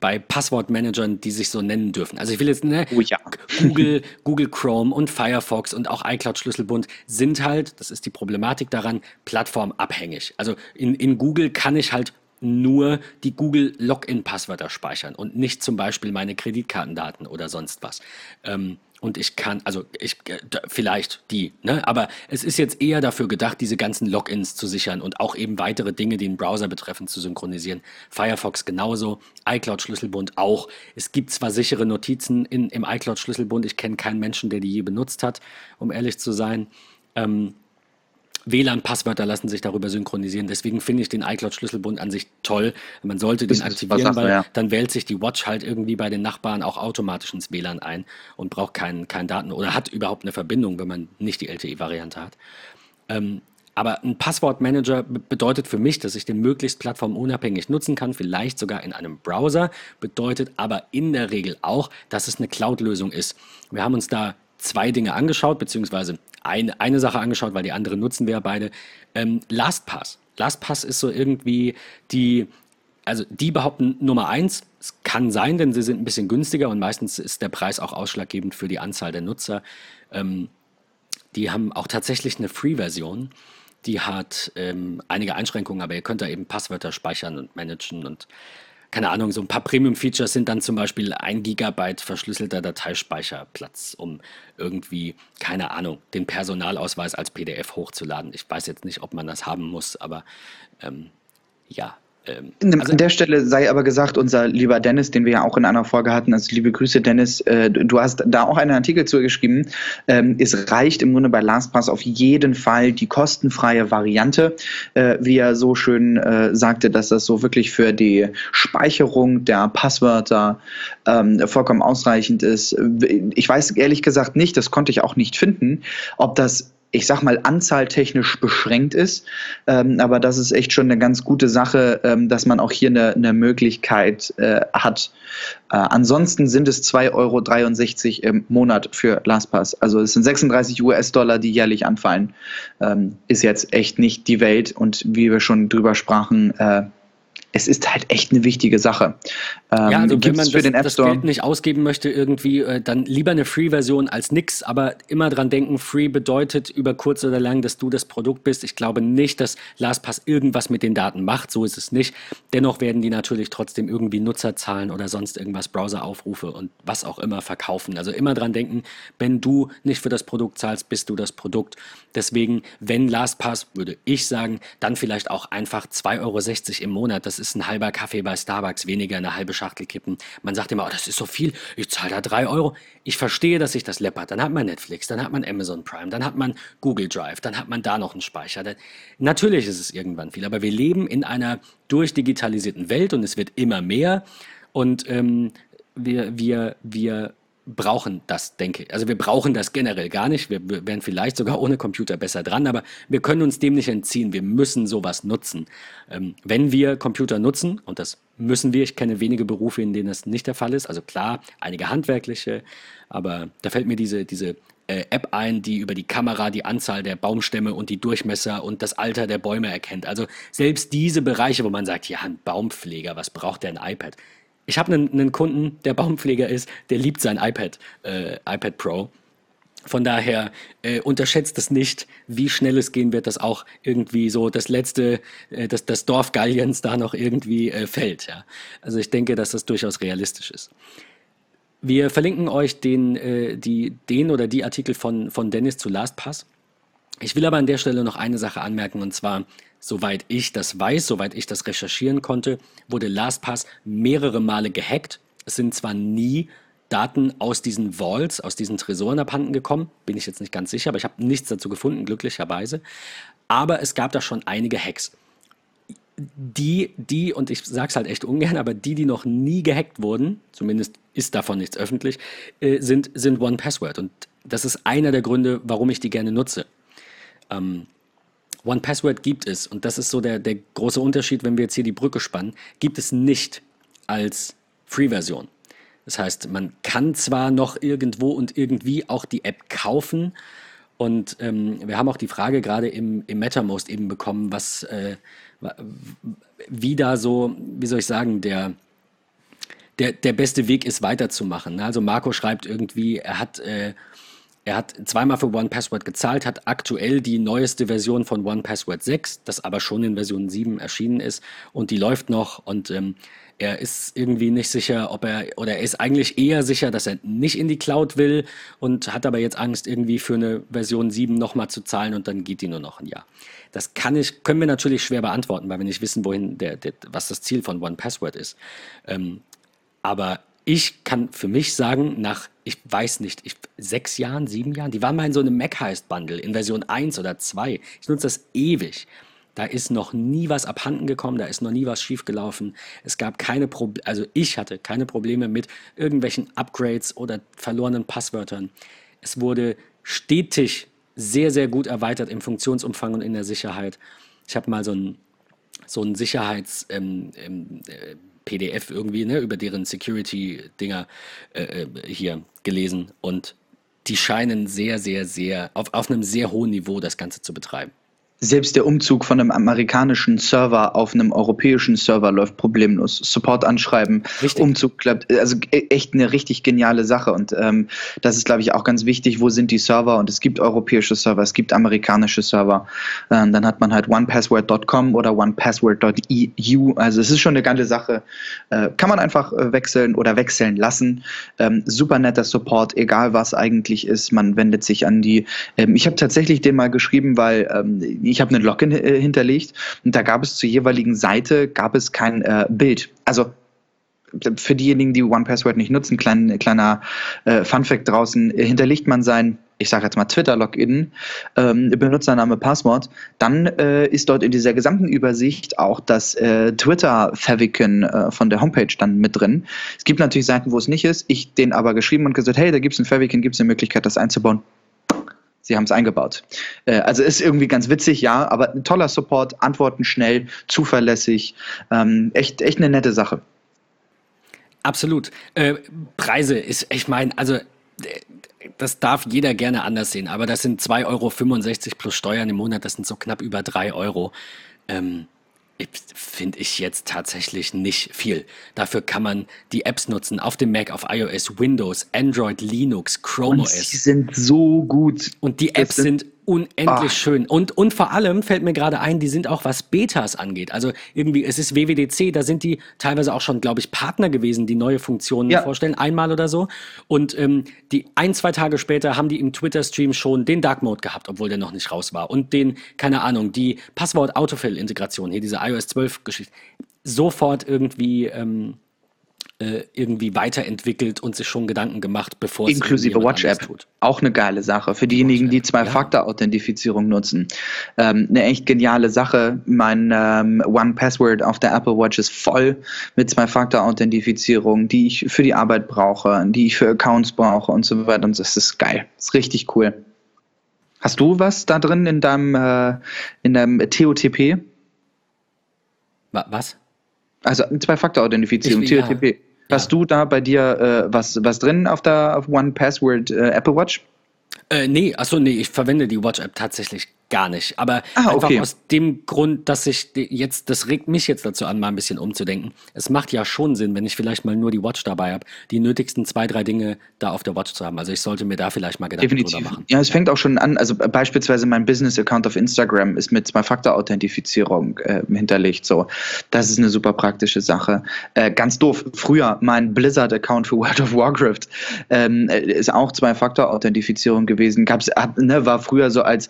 bei Passwortmanagern, die sich so nennen dürfen. Also ich will jetzt, ne, oh ja. Google, *laughs* Google Chrome und Firefox und auch iCloud Schlüsselbund sind halt, das ist die Problematik daran, plattformabhängig. Also in, in Google kann ich halt nur die Google Login-Passwörter speichern und nicht zum Beispiel meine Kreditkartendaten oder sonst was. Ähm, und ich kann, also ich, äh, vielleicht die, ne? aber es ist jetzt eher dafür gedacht, diese ganzen Logins zu sichern und auch eben weitere Dinge, die den Browser betreffen, zu synchronisieren. Firefox genauso, iCloud-Schlüsselbund auch. Es gibt zwar sichere Notizen in, im iCloud-Schlüsselbund, ich kenne keinen Menschen, der die je benutzt hat, um ehrlich zu sein. Ähm, WLAN-Passwörter lassen sich darüber synchronisieren. Deswegen finde ich den iCloud-Schlüsselbund an sich toll. Man sollte den aktivieren, weil ja. dann wählt sich die Watch halt irgendwie bei den Nachbarn auch automatisch ins WLAN ein und braucht keinen kein Daten oder hat überhaupt eine Verbindung, wenn man nicht die LTE-Variante hat. Ähm, aber ein Passwortmanager bedeutet für mich, dass ich den möglichst plattformunabhängig nutzen kann, vielleicht sogar in einem Browser, bedeutet aber in der Regel auch, dass es eine Cloud-Lösung ist. Wir haben uns da zwei Dinge angeschaut, beziehungsweise ein, eine Sache angeschaut, weil die andere nutzen wir ja beide. Ähm, LastPass. LastPass ist so irgendwie die, also die behaupten Nummer eins, es kann sein, denn sie sind ein bisschen günstiger und meistens ist der Preis auch ausschlaggebend für die Anzahl der Nutzer. Ähm, die haben auch tatsächlich eine Free-Version. Die hat ähm, einige Einschränkungen, aber ihr könnt da eben Passwörter speichern und managen und keine Ahnung, so ein paar Premium-Features sind dann zum Beispiel ein Gigabyte verschlüsselter Dateispeicherplatz, um irgendwie, keine Ahnung, den Personalausweis als PDF hochzuladen. Ich weiß jetzt nicht, ob man das haben muss, aber ähm, ja, ähm, also An der Stelle sei aber gesagt, unser lieber Dennis, den wir ja auch in einer Folge hatten, also liebe Grüße Dennis, äh, du hast da auch einen Artikel zugeschrieben. Ähm, es reicht im Grunde bei LastPass auf jeden Fall die kostenfreie Variante, äh, wie er so schön äh, sagte, dass das so wirklich für die Speicherung der Passwörter ähm, vollkommen ausreichend ist. Ich weiß ehrlich gesagt nicht, das konnte ich auch nicht finden, ob das ich sag mal, anzahltechnisch beschränkt ist. Ähm, aber das ist echt schon eine ganz gute Sache, ähm, dass man auch hier eine, eine Möglichkeit äh, hat. Äh, ansonsten sind es 2,63 Euro im Monat für LastPass. Also es sind 36 US-Dollar, die jährlich anfallen. Ähm, ist jetzt echt nicht die Welt und wie wir schon drüber sprachen, äh, es ist halt echt eine wichtige Sache. Ähm, ja, also wenn man das, das, Geld nicht ausgeben möchte, irgendwie, äh, dann lieber eine Free-Version als nix, aber immer dran denken, Free bedeutet über kurz oder lang, dass du das Produkt bist. Ich glaube nicht, dass LastPass irgendwas mit den Daten macht, so ist es nicht. Dennoch werden die natürlich trotzdem irgendwie Nutzerzahlen oder sonst irgendwas, Browseraufrufe und was auch immer verkaufen. Also immer dran denken, wenn du nicht für das Produkt zahlst, bist du das Produkt. Deswegen, wenn LastPass, würde ich sagen, dann vielleicht auch einfach 2,60 Euro im Monat. Das ist ein halber Kaffee bei Starbucks, weniger eine halbe Schachtel kippen. Man sagt immer, oh, das ist so viel, ich zahle da 3 Euro. Ich verstehe, dass sich das läppert. Dann hat man Netflix, dann hat man Amazon Prime, dann hat man Google Drive, dann hat man da noch einen Speicher. Natürlich ist es irgendwann viel, aber wir leben in einer durchdigitalisierten Welt und es wird immer mehr. Und ähm, wir, wir, wir brauchen das, denke ich. Also wir brauchen das generell gar nicht. Wir, wären vielleicht sogar ohne Computer besser dran, aber wir können uns dem nicht entziehen. Wir müssen sowas nutzen. Ähm, wenn wir Computer nutzen, und das müssen wir, ich kenne wenige Berufe, in denen das nicht der Fall ist, also klar, einige handwerkliche, aber da fällt mir diese, diese äh, App ein, die über die Kamera die Anzahl der Baumstämme und die Durchmesser und das Alter der Bäume erkennt. Also selbst diese Bereiche, wo man sagt, ja, ein Baumpfleger, was braucht der ein iPad? Ich habe einen, einen, Kunden, der Baumpfleger ist, der liebt sein iPad, äh, iPad Pro. Von daher äh, unterschätzt es nicht, wie schnell es gehen wird, dass auch irgendwie so das letzte, äh, das, das Dorf Galliens da noch irgendwie äh, fällt. Ja. Also ich denke, dass das durchaus realistisch ist. Wir verlinken euch den, äh, die, den oder die Artikel von, von Dennis zu LastPass. Ich will aber an der Stelle noch eine Sache anmerken und zwar Soweit ich das weiß, soweit ich das recherchieren konnte, wurde LastPass mehrere Male gehackt. Es sind zwar nie Daten aus diesen Vaults, aus diesen Tresoren abhanden gekommen, bin ich jetzt nicht ganz sicher, aber ich habe nichts dazu gefunden, glücklicherweise. Aber es gab da schon einige Hacks. Die, die, und ich sage es halt echt ungern, aber die, die noch nie gehackt wurden, zumindest ist davon nichts öffentlich, äh, sind, sind One Password. Und das ist einer der Gründe, warum ich die gerne nutze. Ähm, One Password gibt es, und das ist so der, der große Unterschied, wenn wir jetzt hier die Brücke spannen, gibt es nicht als Free-Version. Das heißt, man kann zwar noch irgendwo und irgendwie auch die App kaufen, und ähm, wir haben auch die Frage gerade im, im MetaMost eben bekommen, was, äh, wie da so, wie soll ich sagen, der, der, der beste Weg ist, weiterzumachen. Also Marco schreibt irgendwie, er hat äh, er hat zweimal für One Password gezahlt, hat aktuell die neueste Version von One Password 6, das aber schon in Version 7 erschienen ist und die läuft noch und ähm, er ist irgendwie nicht sicher, ob er, oder er ist eigentlich eher sicher, dass er nicht in die Cloud will und hat aber jetzt Angst, irgendwie für eine Version 7 nochmal zu zahlen und dann geht die nur noch ein Jahr. Das kann ich, können wir natürlich schwer beantworten, weil wir nicht wissen, wohin der, der was das Ziel von One Password ist. Ähm, aber ich kann für mich sagen, nach, ich weiß nicht, ich, sechs Jahren, sieben Jahren, die waren mal in so einem Mac-Heist-Bundle in Version 1 oder 2. Ich nutze das ewig. Da ist noch nie was abhanden gekommen, da ist noch nie was schiefgelaufen. Es gab keine Probleme, also ich hatte keine Probleme mit irgendwelchen Upgrades oder verlorenen Passwörtern. Es wurde stetig sehr, sehr gut erweitert im Funktionsumfang und in der Sicherheit. Ich habe mal so ein, so ein Sicherheits- ähm, ähm, äh, PDF irgendwie, ne, über deren Security-Dinger äh, äh, hier gelesen. Und die scheinen sehr, sehr, sehr, auf, auf einem sehr hohen Niveau das Ganze zu betreiben selbst der Umzug von einem amerikanischen Server auf einem europäischen Server läuft problemlos. Support anschreiben, richtig. Umzug klappt. Also e, echt eine richtig geniale Sache. Und ähm, das ist, glaube ich, auch ganz wichtig. Wo sind die Server? Und es gibt europäische Server, es gibt amerikanische Server. Ähm, dann hat man halt onepassword.com oder onepassword.eu. Also es ist schon eine geile Sache. Äh, kann man einfach äh, wechseln oder wechseln lassen. Ähm, super netter Support, egal was eigentlich ist. Man wendet sich an die. Ähm, ich habe tatsächlich den mal geschrieben, weil ähm, ich habe einen Login äh, hinterlegt und da gab es zur jeweiligen Seite gab es kein äh, Bild. Also für diejenigen, die OnePassword nicht nutzen, klein, kleiner äh, Funfact draußen, hinterlegt man sein, ich sage jetzt mal Twitter-Login, ähm, Benutzername, Passwort, dann äh, ist dort in dieser gesamten Übersicht auch das äh, Twitter-Favicon äh, von der Homepage dann mit drin. Es gibt natürlich Seiten, wo es nicht ist. Ich den aber geschrieben und gesagt, hey, da gibt es ein Favicon, gibt es eine Möglichkeit, das einzubauen Sie haben es eingebaut. Äh, also ist irgendwie ganz witzig, ja, aber ein toller Support, Antworten schnell, zuverlässig, ähm, echt, echt eine nette Sache. Absolut. Äh, Preise ist, ich meine, also das darf jeder gerne anders sehen, aber das sind 2,65 Euro plus Steuern im Monat, das sind so knapp über 3 Euro. Ähm, finde ich jetzt tatsächlich nicht viel. Dafür kann man die Apps nutzen auf dem Mac, auf iOS, Windows, Android, Linux, Chrome Und OS. Die sind so gut. Und die Apps sind, sind unendlich ah. schön. Und, und vor allem fällt mir gerade ein, die sind auch, was Betas angeht. Also irgendwie, es ist WWDC, da sind die teilweise auch schon, glaube ich, Partner gewesen, die neue Funktionen ja. vorstellen, einmal oder so. Und ähm, die ein, zwei Tage später haben die im Twitter-Stream schon den Dark Mode gehabt, obwohl der noch nicht raus war. Und den, keine Ahnung, die Passwort-Autofill-Integration, hier diese iOS 12-Geschichte, sofort irgendwie ähm, äh, irgendwie weiterentwickelt und sich schon Gedanken gemacht, bevor es Inklusive WatchApp. Auch eine geile Sache für diejenigen, die Zwei-Faktor-Authentifizierung nutzen. Ähm, eine echt geniale Sache. Mein ähm, One-Password auf der Apple Watch ist voll mit Zwei-Faktor-Authentifizierung, die ich für die Arbeit brauche, die ich für Accounts brauche und so weiter. Und das ist geil. Das ist richtig cool. Hast du was da drin in deinem, äh, in deinem TOTP? Was? Also Zwei-Faktor-Authentifizierung, TOTP. Hast ja. du da bei dir äh, was, was drin auf der One Password äh, Apple Watch? Äh, nee, achso, nee, ich verwende die Watch-App tatsächlich gar nicht. Aber ah, einfach okay. aus dem Grund, dass ich jetzt, das regt mich jetzt dazu an, mal ein bisschen umzudenken. Es macht ja schon Sinn, wenn ich vielleicht mal nur die Watch dabei habe, die nötigsten zwei, drei Dinge da auf der Watch zu haben. Also ich sollte mir da vielleicht mal Gedanken Definitiv. drüber machen. Ja, es fängt auch schon an, also beispielsweise mein Business-Account auf Instagram ist mit Zwei-Faktor-Authentifizierung äh, hinterlegt. So, das ist eine super praktische Sache. Äh, ganz doof, früher mein Blizzard-Account für World of Warcraft ähm, äh, ist auch Zwei-Faktor-Authentifizierung gewesen. Gab's, ne, war früher so als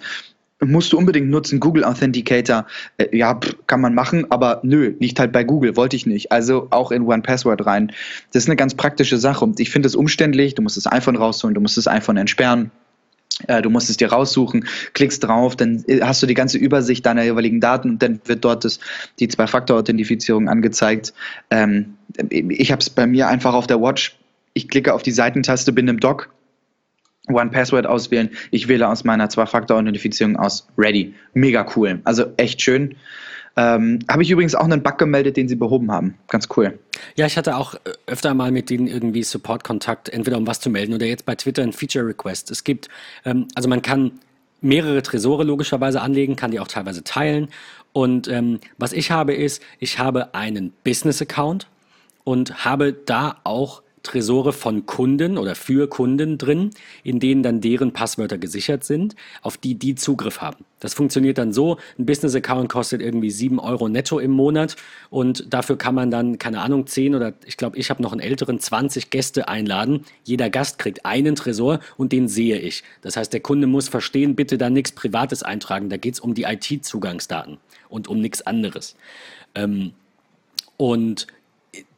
musst du unbedingt nutzen, Google Authenticator. Äh, ja, pff, kann man machen, aber nö, liegt halt bei Google, wollte ich nicht. Also auch in One Password rein. Das ist eine ganz praktische Sache und ich finde es umständlich. Du musst das iPhone rausholen, du musst das iPhone entsperren. Äh, du musst es dir raussuchen, klickst drauf, dann äh, hast du die ganze Übersicht deiner jeweiligen Daten und dann wird dort das, die Zwei-Faktor-Authentifizierung angezeigt. Ähm, ich habe es bei mir einfach auf der Watch. Ich klicke auf die Seitentaste, bin im Dock, One Password auswählen. Ich wähle aus meiner Zwei-Faktor-Authentifizierung aus Ready. Mega cool. Also echt schön. Ähm, Habe ich übrigens auch einen Bug gemeldet, den sie behoben haben. Ganz cool. Ja, ich hatte auch äh, öfter mal mit denen irgendwie Support-Kontakt, entweder um was zu melden oder jetzt bei Twitter ein Feature-Request. Es gibt, ähm, also man kann mehrere Tresore logischerweise anlegen, kann die auch teilweise teilen. Und ähm, was ich habe ist, ich habe einen Business-Account und habe da auch Tresore von Kunden oder für Kunden drin, in denen dann deren Passwörter gesichert sind, auf die die Zugriff haben. Das funktioniert dann so, ein Business-Account kostet irgendwie 7 Euro netto im Monat und dafür kann man dann, keine Ahnung, 10 oder ich glaube, ich habe noch einen älteren, 20 Gäste einladen. Jeder Gast kriegt einen Tresor und den sehe ich. Das heißt, der Kunde muss verstehen, bitte da nichts Privates eintragen, da geht es um die IT-Zugangsdaten und um nichts anderes. Ähm, und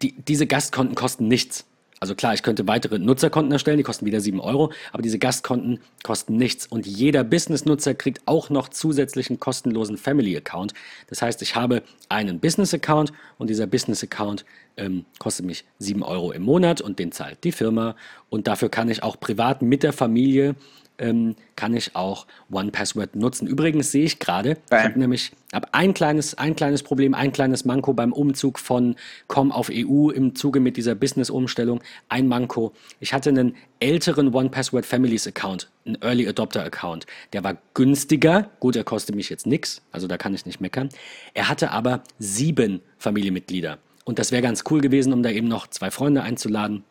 die, diese Gastkonten kosten nichts. Also klar, ich könnte weitere Nutzerkonten erstellen, die kosten wieder 7 Euro, aber diese Gastkonten kosten nichts. Und jeder Business-Nutzer kriegt auch noch zusätzlichen kostenlosen Family-Account. Das heißt, ich habe einen Business-Account und dieser Business-Account ähm, kostet mich 7 Euro im Monat und den zahlt die Firma. Und dafür kann ich auch privat mit der Familie ähm, kann ich auch One Password nutzen. Übrigens sehe ich gerade, ich habe nämlich hab ein, kleines, ein kleines Problem, ein kleines Manko beim Umzug von COM auf EU im Zuge mit dieser Business-Umstellung. Ein Manko. Ich hatte einen älteren One Password Families Account, einen Early Adopter Account. Der war günstiger. Gut, er kostet mich jetzt nichts, also da kann ich nicht meckern. Er hatte aber sieben Familienmitglieder. Und das wäre ganz cool gewesen, um da eben noch zwei Freunde einzuladen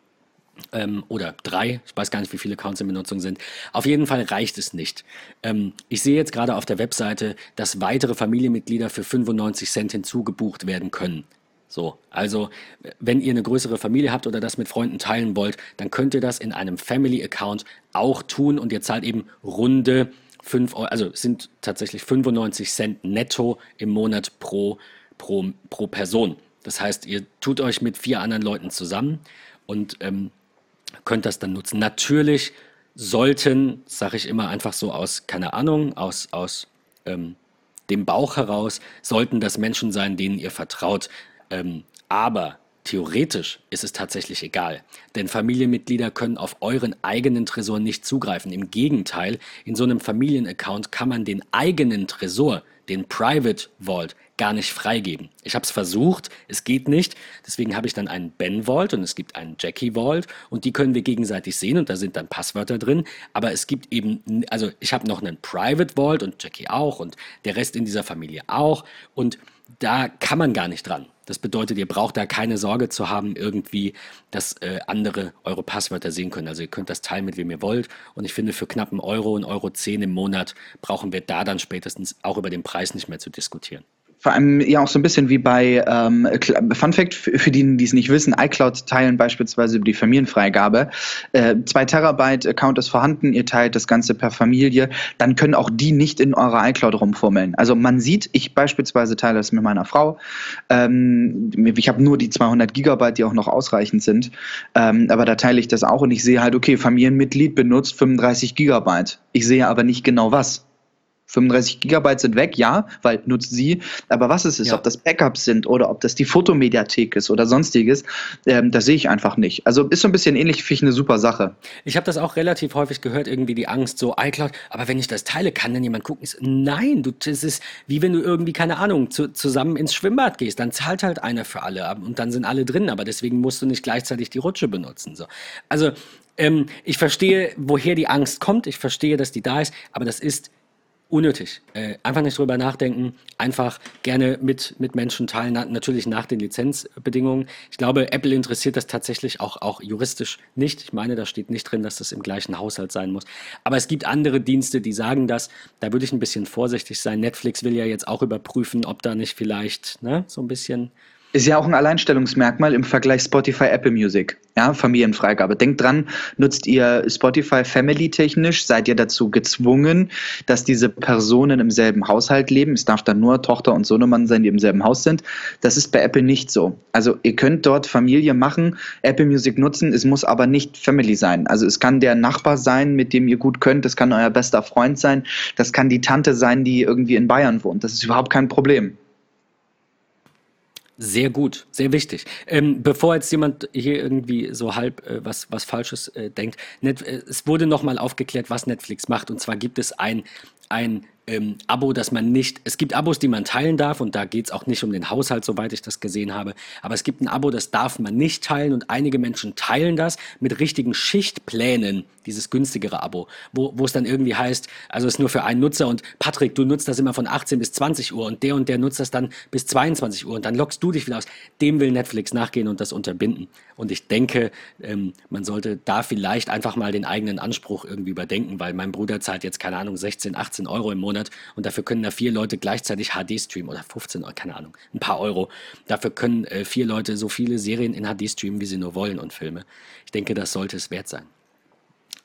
ähm, oder drei, ich weiß gar nicht, wie viele Accounts in Benutzung sind. Auf jeden Fall reicht es nicht. Ähm, ich sehe jetzt gerade auf der Webseite, dass weitere Familienmitglieder für 95 Cent hinzugebucht werden können. So, also wenn ihr eine größere Familie habt oder das mit Freunden teilen wollt, dann könnt ihr das in einem Family Account auch tun und ihr zahlt eben runde 5 Euro, also sind tatsächlich 95 Cent netto im Monat pro, pro, pro Person. Das heißt, ihr tut euch mit vier anderen Leuten zusammen und ähm, könnt das dann nutzen. Natürlich sollten, sage ich immer einfach so aus, keine Ahnung, aus, aus ähm, dem Bauch heraus, sollten das Menschen sein, denen ihr vertraut. Ähm, aber Theoretisch ist es tatsächlich egal, denn Familienmitglieder können auf euren eigenen Tresor nicht zugreifen. Im Gegenteil, in so einem Familienaccount kann man den eigenen Tresor, den Private Vault, gar nicht freigeben. Ich habe es versucht, es geht nicht. Deswegen habe ich dann einen Ben Vault und es gibt einen Jackie Vault und die können wir gegenseitig sehen und da sind dann Passwörter drin. Aber es gibt eben, also ich habe noch einen Private Vault und Jackie auch und der Rest in dieser Familie auch und da kann man gar nicht dran. Das bedeutet, ihr braucht da keine Sorge zu haben, irgendwie, dass äh, andere eure Passwörter sehen können. Also ihr könnt das teilen, mit wem ihr wollt. Und ich finde, für knapp einen Euro, einen Euro zehn im Monat brauchen wir da dann spätestens auch über den Preis nicht mehr zu diskutieren vor allem ja auch so ein bisschen wie bei ähm, Fun Fact für die, die es nicht wissen, iCloud teilen beispielsweise über die Familienfreigabe. Äh, zwei Terabyte Account ist vorhanden, ihr teilt das Ganze per Familie, dann können auch die nicht in eurer iCloud rumfummeln. Also man sieht, ich beispielsweise teile das mit meiner Frau. Ähm, ich habe nur die 200 Gigabyte, die auch noch ausreichend sind, ähm, aber da teile ich das auch und ich sehe halt, okay, Familienmitglied benutzt 35 Gigabyte. Ich sehe aber nicht genau was. 35 Gigabyte sind weg, ja, weil nutzt sie. Aber was es ist, ja. ob das Backups sind oder ob das die Fotomediathek ist oder sonstiges, ähm, das sehe ich einfach nicht. Also ist so ein bisschen ähnlich, finde ich eine super Sache. Ich habe das auch relativ häufig gehört, irgendwie die Angst, so iCloud, aber wenn ich das teile, kann dann jemand gucken? Nein, du, das ist wie wenn du irgendwie, keine Ahnung, zu, zusammen ins Schwimmbad gehst. Dann zahlt halt einer für alle und dann sind alle drin, aber deswegen musst du nicht gleichzeitig die Rutsche benutzen. So. Also ähm, ich verstehe, woher die Angst kommt, ich verstehe, dass die da ist, aber das ist unnötig. Äh, einfach nicht drüber nachdenken, einfach gerne mit, mit Menschen teilen, na, natürlich nach den Lizenzbedingungen. Ich glaube, Apple interessiert das tatsächlich auch, auch juristisch nicht. Ich meine, da steht nicht drin, dass das im gleichen Haushalt sein muss. Aber es gibt andere Dienste, die sagen das. Da würde ich ein bisschen vorsichtig sein. Netflix will ja jetzt auch überprüfen, ob da nicht vielleicht ne, so ein bisschen ist ja auch ein Alleinstellungsmerkmal im Vergleich Spotify Apple Music. Ja, Familienfreigabe. Denkt dran, nutzt ihr Spotify Family technisch, seid ihr dazu gezwungen, dass diese Personen im selben Haushalt leben. Es darf dann nur Tochter und Sohnemann sein, die im selben Haus sind. Das ist bei Apple nicht so. Also ihr könnt dort Familie machen, Apple Music nutzen, es muss aber nicht Family sein. Also es kann der Nachbar sein, mit dem ihr gut könnt, das kann euer bester Freund sein, das kann die Tante sein, die irgendwie in Bayern wohnt. Das ist überhaupt kein Problem. Sehr gut, sehr wichtig. Ähm, bevor jetzt jemand hier irgendwie so halb äh, was, was Falsches äh, denkt, Net äh, es wurde nochmal aufgeklärt, was Netflix macht. Und zwar gibt es ein, ein ähm, Abo, das man nicht, es gibt Abos, die man teilen darf und da geht es auch nicht um den Haushalt, soweit ich das gesehen habe, aber es gibt ein Abo, das darf man nicht teilen und einige Menschen teilen das mit richtigen Schichtplänen, dieses günstigere Abo, wo, wo es dann irgendwie heißt, also es ist nur für einen Nutzer und Patrick, du nutzt das immer von 18 bis 20 Uhr und der und der nutzt das dann bis 22 Uhr und dann lockst du dich wieder aus. Dem will Netflix nachgehen und das unterbinden. Und ich denke, ähm, man sollte da vielleicht einfach mal den eigenen Anspruch irgendwie überdenken, weil mein Bruder zahlt jetzt, keine Ahnung, 16, 18 Euro im Monat Monat und dafür können da vier Leute gleichzeitig HD streamen oder 15 Euro, keine Ahnung, ein paar Euro. Dafür können äh, vier Leute so viele Serien in HD streamen, wie sie nur wollen und Filme. Ich denke, das sollte es wert sein.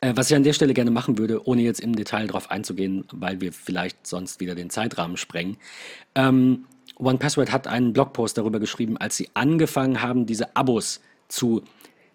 Äh, was ich an der Stelle gerne machen würde, ohne jetzt im Detail darauf einzugehen, weil wir vielleicht sonst wieder den Zeitrahmen sprengen. Ähm, OnePassword hat einen Blogpost darüber geschrieben, als sie angefangen haben, diese Abos zu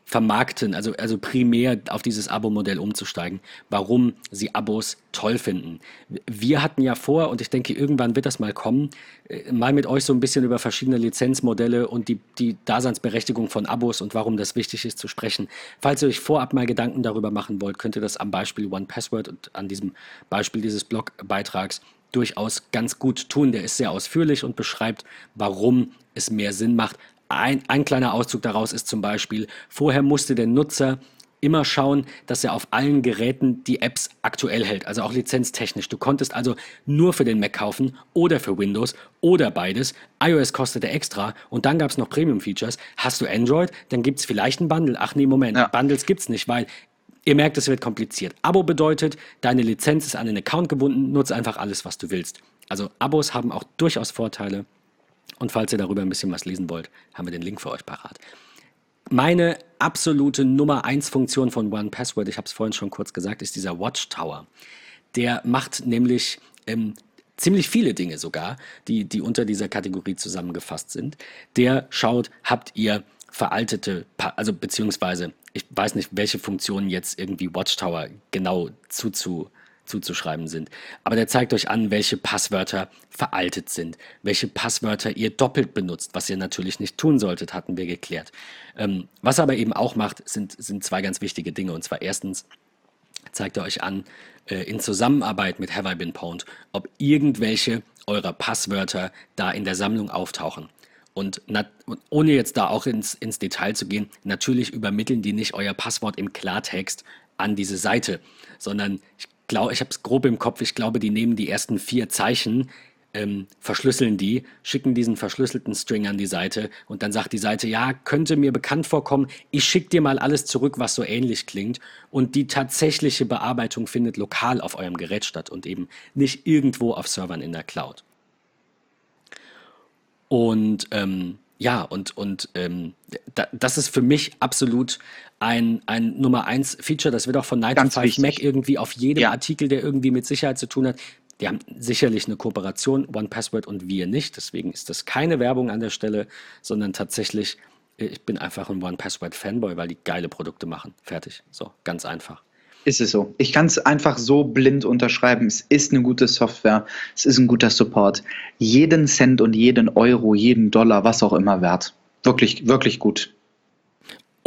vermarkten, also, also primär auf dieses Abo-Modell umzusteigen, warum sie Abos toll finden. Wir hatten ja vor, und ich denke, irgendwann wird das mal kommen, äh, mal mit euch so ein bisschen über verschiedene Lizenzmodelle und die, die Daseinsberechtigung von Abos und warum das wichtig ist zu sprechen. Falls ihr euch vorab mal Gedanken darüber machen wollt, könnt ihr das am Beispiel OnePassword und an diesem Beispiel dieses Blogbeitrags durchaus ganz gut tun. Der ist sehr ausführlich und beschreibt, warum es mehr Sinn macht, ein, ein kleiner Auszug daraus ist zum Beispiel, vorher musste der Nutzer immer schauen, dass er auf allen Geräten die Apps aktuell hält, also auch lizenztechnisch. Du konntest also nur für den Mac kaufen oder für Windows oder beides. iOS kostete extra und dann gab es noch Premium-Features. Hast du Android, dann gibt es vielleicht ein Bundle. Ach nee, Moment, ja. Bundles gibt es nicht, weil ihr merkt, es wird kompliziert. Abo bedeutet, deine Lizenz ist an den Account gebunden, nutze einfach alles, was du willst. Also Abos haben auch durchaus Vorteile. Und falls ihr darüber ein bisschen was lesen wollt, haben wir den Link für euch parat. Meine absolute Nummer 1 Funktion von OnePassword, ich habe es vorhin schon kurz gesagt, ist dieser Watchtower. Der macht nämlich ähm, ziemlich viele Dinge sogar, die, die unter dieser Kategorie zusammengefasst sind. Der schaut, habt ihr veraltete, also beziehungsweise, ich weiß nicht, welche Funktion jetzt irgendwie Watchtower genau zuzu, zuzuschreiben sind. Aber der zeigt euch an, welche Passwörter veraltet sind, welche Passwörter ihr doppelt benutzt, was ihr natürlich nicht tun solltet, hatten wir geklärt. Ähm, was er aber eben auch macht, sind, sind zwei ganz wichtige Dinge. Und zwar erstens zeigt er euch an, äh, in Zusammenarbeit mit Have I Been Pwned, ob irgendwelche eurer Passwörter da in der Sammlung auftauchen. Und ohne jetzt da auch ins, ins Detail zu gehen, natürlich übermitteln die nicht euer Passwort im Klartext an diese Seite, sondern ich glaube, ich habe es grob im Kopf, ich glaube, die nehmen die ersten vier Zeichen, ähm, verschlüsseln die, schicken diesen verschlüsselten String an die Seite und dann sagt die Seite, ja, könnte mir bekannt vorkommen, ich schicke dir mal alles zurück, was so ähnlich klingt und die tatsächliche Bearbeitung findet lokal auf eurem Gerät statt und eben nicht irgendwo auf Servern in der Cloud. Und ähm, ja, und, und ähm, da, das ist für mich absolut ein, ein Nummer 1 Feature. Das wird auch von Night 5 Mac irgendwie auf jedem ja. Artikel, der irgendwie mit Sicherheit zu tun hat. Die haben sicherlich eine Kooperation, One Password und wir nicht. Deswegen ist das keine Werbung an der Stelle, sondern tatsächlich, ich bin einfach ein One Password Fanboy, weil die geile Produkte machen. Fertig. So, ganz einfach. Ist es so. Ich kann es einfach so blind unterschreiben. Es ist eine gute Software. Es ist ein guter Support. Jeden Cent und jeden Euro, jeden Dollar, was auch immer wert. Wirklich, wirklich gut.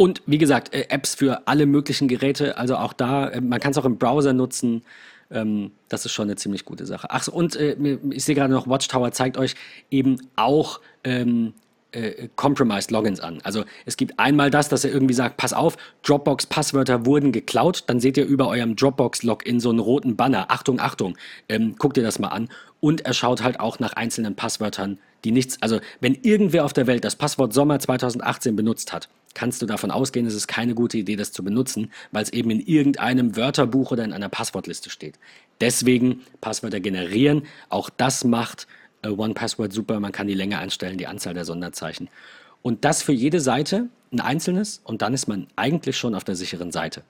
Und wie gesagt, äh, Apps für alle möglichen Geräte, also auch da, äh, man kann es auch im Browser nutzen. Ähm, das ist schon eine ziemlich gute Sache. Ach, und äh, ich sehe gerade noch, Watchtower zeigt euch eben auch ähm, äh, Compromised Logins an. Also es gibt einmal das, dass er irgendwie sagt, pass auf, Dropbox-Passwörter wurden geklaut, dann seht ihr über eurem Dropbox-Login so einen roten Banner. Achtung, Achtung, ähm, guckt ihr das mal an. Und er schaut halt auch nach einzelnen Passwörtern, die nichts, also wenn irgendwer auf der Welt das Passwort Sommer 2018 benutzt hat, kannst du davon ausgehen, es ist keine gute Idee, das zu benutzen, weil es eben in irgendeinem Wörterbuch oder in einer Passwortliste steht. Deswegen Passwörter generieren, auch das macht äh, One Password super, man kann die Länge einstellen, die Anzahl der Sonderzeichen. Und das für jede Seite ein einzelnes und dann ist man eigentlich schon auf der sicheren Seite.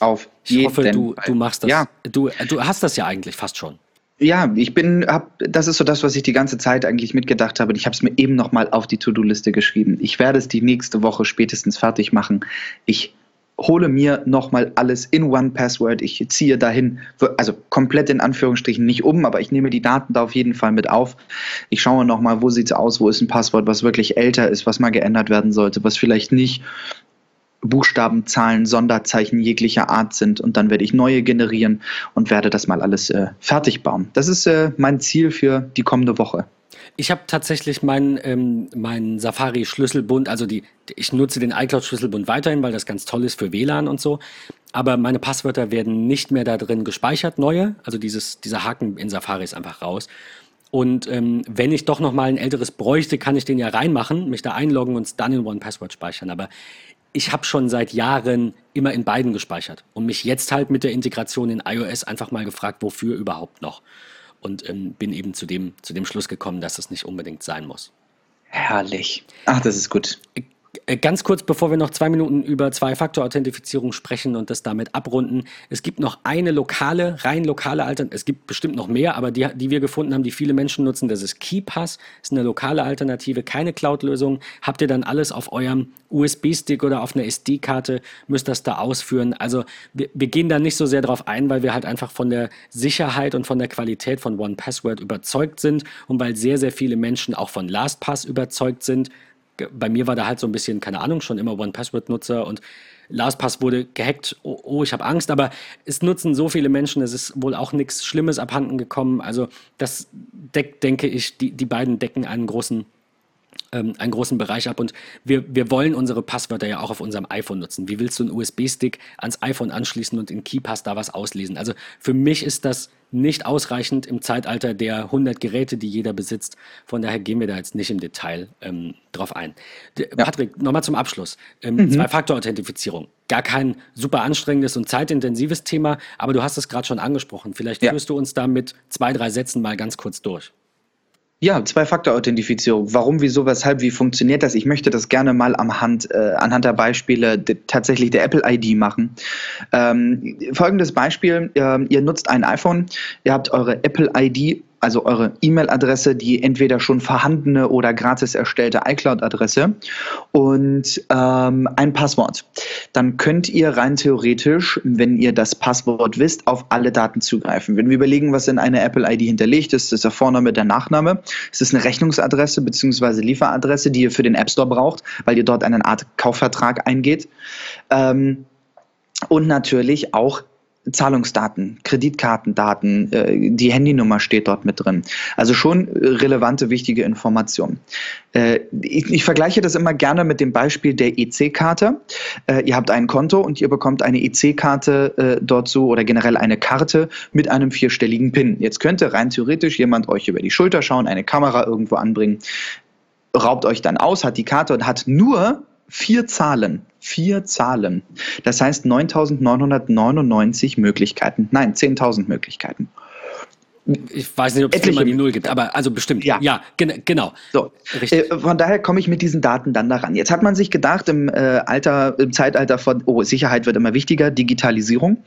Auf ich jeden hoffe, du, du machst das. Ja. Du, du hast das ja eigentlich fast schon. Ja, ich bin, hab, das ist so das, was ich die ganze Zeit eigentlich mitgedacht habe. Ich habe es mir eben nochmal auf die To-Do-Liste geschrieben. Ich werde es die nächste Woche spätestens fertig machen. Ich hole mir nochmal alles in One Password. Ich ziehe dahin, also komplett in Anführungsstrichen nicht um, aber ich nehme die Daten da auf jeden Fall mit auf. Ich schaue nochmal, wo sieht es aus, wo ist ein Passwort, was wirklich älter ist, was mal geändert werden sollte, was vielleicht nicht Buchstaben, Zahlen, Sonderzeichen jeglicher Art sind und dann werde ich neue generieren und werde das mal alles äh, fertig bauen. Das ist äh, mein Ziel für die kommende Woche. Ich habe tatsächlich meinen ähm, mein Safari-Schlüsselbund, also die, ich nutze den iCloud-Schlüsselbund weiterhin, weil das ganz toll ist für WLAN und so. Aber meine Passwörter werden nicht mehr da drin gespeichert, neue. Also dieses, dieser Haken in Safari ist einfach raus. Und ähm, wenn ich doch noch mal ein älteres bräuchte, kann ich den ja reinmachen, mich da einloggen und es dann in One Password speichern. Aber ich habe schon seit Jahren immer in beiden gespeichert und mich jetzt halt mit der Integration in iOS einfach mal gefragt, wofür überhaupt noch. Und ähm, bin eben zu dem, zu dem Schluss gekommen, dass das nicht unbedingt sein muss. Herrlich. Ach, das ist gut. Äh, ganz kurz, bevor wir noch zwei Minuten über Zwei-Faktor-Authentifizierung sprechen und das damit abrunden. Es gibt noch eine lokale, rein lokale Alternative. Es gibt bestimmt noch mehr, aber die, die wir gefunden haben, die viele Menschen nutzen, das ist KeyPass. Ist eine lokale Alternative, keine Cloud-Lösung. Habt ihr dann alles auf eurem USB-Stick oder auf einer SD-Karte, müsst das da ausführen. Also wir, wir gehen da nicht so sehr drauf ein, weil wir halt einfach von der Sicherheit und von der Qualität von One Password überzeugt sind und weil sehr, sehr viele Menschen auch von LastPass überzeugt sind bei mir war da halt so ein bisschen, keine Ahnung, schon immer One-Password-Nutzer und LastPass wurde gehackt. Oh, oh, ich habe Angst, aber es nutzen so viele Menschen, es ist wohl auch nichts Schlimmes abhanden gekommen. Also das deckt, denke ich, die, die beiden decken einen großen ähm, einen großen Bereich ab und wir, wir wollen unsere Passwörter ja auch auf unserem iPhone nutzen. Wie willst du einen USB-Stick ans iPhone anschließen und in KeyPass da was auslesen? Also für mich ist das nicht ausreichend im Zeitalter der 100 Geräte, die jeder besitzt. Von daher gehen wir da jetzt nicht im Detail ähm, drauf ein. Ja. Patrick, nochmal zum Abschluss. Ähm, mhm. Zwei-Faktor-Authentifizierung. Gar kein super anstrengendes und zeitintensives Thema, aber du hast es gerade schon angesprochen. Vielleicht ja. führst du uns da mit zwei, drei Sätzen mal ganz kurz durch. Ja, Zwei-Faktor-Authentifizierung. Warum, wieso, weshalb, wie funktioniert das? Ich möchte das gerne mal am Hand, äh, anhand der Beispiele de, tatsächlich der Apple ID machen. Ähm, folgendes Beispiel, äh, ihr nutzt ein iPhone, ihr habt eure Apple ID also eure E-Mail-Adresse, die entweder schon vorhandene oder gratis erstellte iCloud-Adresse und ähm, ein Passwort. Dann könnt ihr rein theoretisch, wenn ihr das Passwort wisst, auf alle Daten zugreifen. Wenn wir überlegen, was in einer Apple-ID hinterlegt ist, ist der Vorname, der Nachname. Es ist eine Rechnungsadresse bzw. Lieferadresse, die ihr für den App Store braucht, weil ihr dort eine Art Kaufvertrag eingeht. Ähm, und natürlich auch Zahlungsdaten, Kreditkartendaten, äh, die Handynummer steht dort mit drin. Also schon relevante, wichtige Informationen. Äh, ich, ich, vergleiche das immer gerne mit dem Beispiel der EC-Karte. Äh, ihr habt ein Konto und ihr bekommt eine EC-Karte dort so oder generell eine Karte mit einem vierstelligen PIN. Jetzt könnte rein theoretisch jemand euch über die Schulter schauen, eine Kamera irgendwo anbringen, raubt euch dann aus, hat die Karte und hat nur vier Zahlen. Vier Zahlen. Das heißt 9999 Möglichkeiten. Nein, 10.000 Möglichkeiten. Ich weiß nicht, ob es immer die Null gibt, aber also bestimmt. Ja, ja gen genau. So. Richtig. Äh, von daher komme ich mit diesen Daten dann daran. Jetzt hat man sich gedacht, im, äh, Alter, im Zeitalter von, oh, Sicherheit wird immer wichtiger, Digitalisierung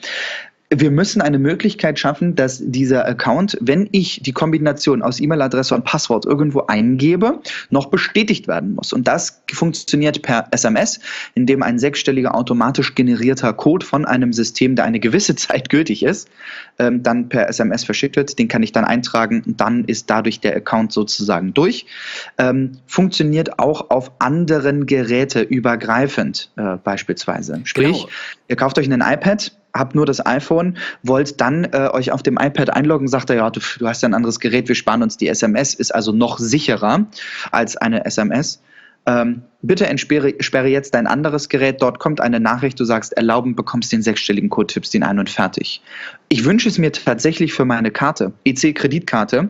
wir müssen eine Möglichkeit schaffen, dass dieser Account, wenn ich die Kombination aus E-Mail-Adresse und Passwort irgendwo eingebe, noch bestätigt werden muss. Und das funktioniert per SMS, indem ein sechsstelliger automatisch generierter Code von einem System, der eine gewisse *laughs* Zeit gültig ist, ähm, dann per SMS verschickt wird. Den kann ich dann eintragen und dann ist dadurch der Account sozusagen durch. Ähm, funktioniert auch auf anderen Geräte übergreifend äh, beispielsweise. Sprich, genau. ihr kauft euch ein iPad, habt nur das iPhone, wollt dann äh, euch auf dem iPad einloggen, sagt er, ja, du, du hast ja ein anderes Gerät, wir sparen uns die SMS, ist also noch sicherer als eine SMS. Ähm, bitte entsperre sperre jetzt dein anderes Gerät, dort kommt eine Nachricht, du sagst erlauben, bekommst den sechsstelligen Code, tippst ihn ein und fertig. Ich wünsche es mir tatsächlich für meine Karte, EC-Kreditkarte,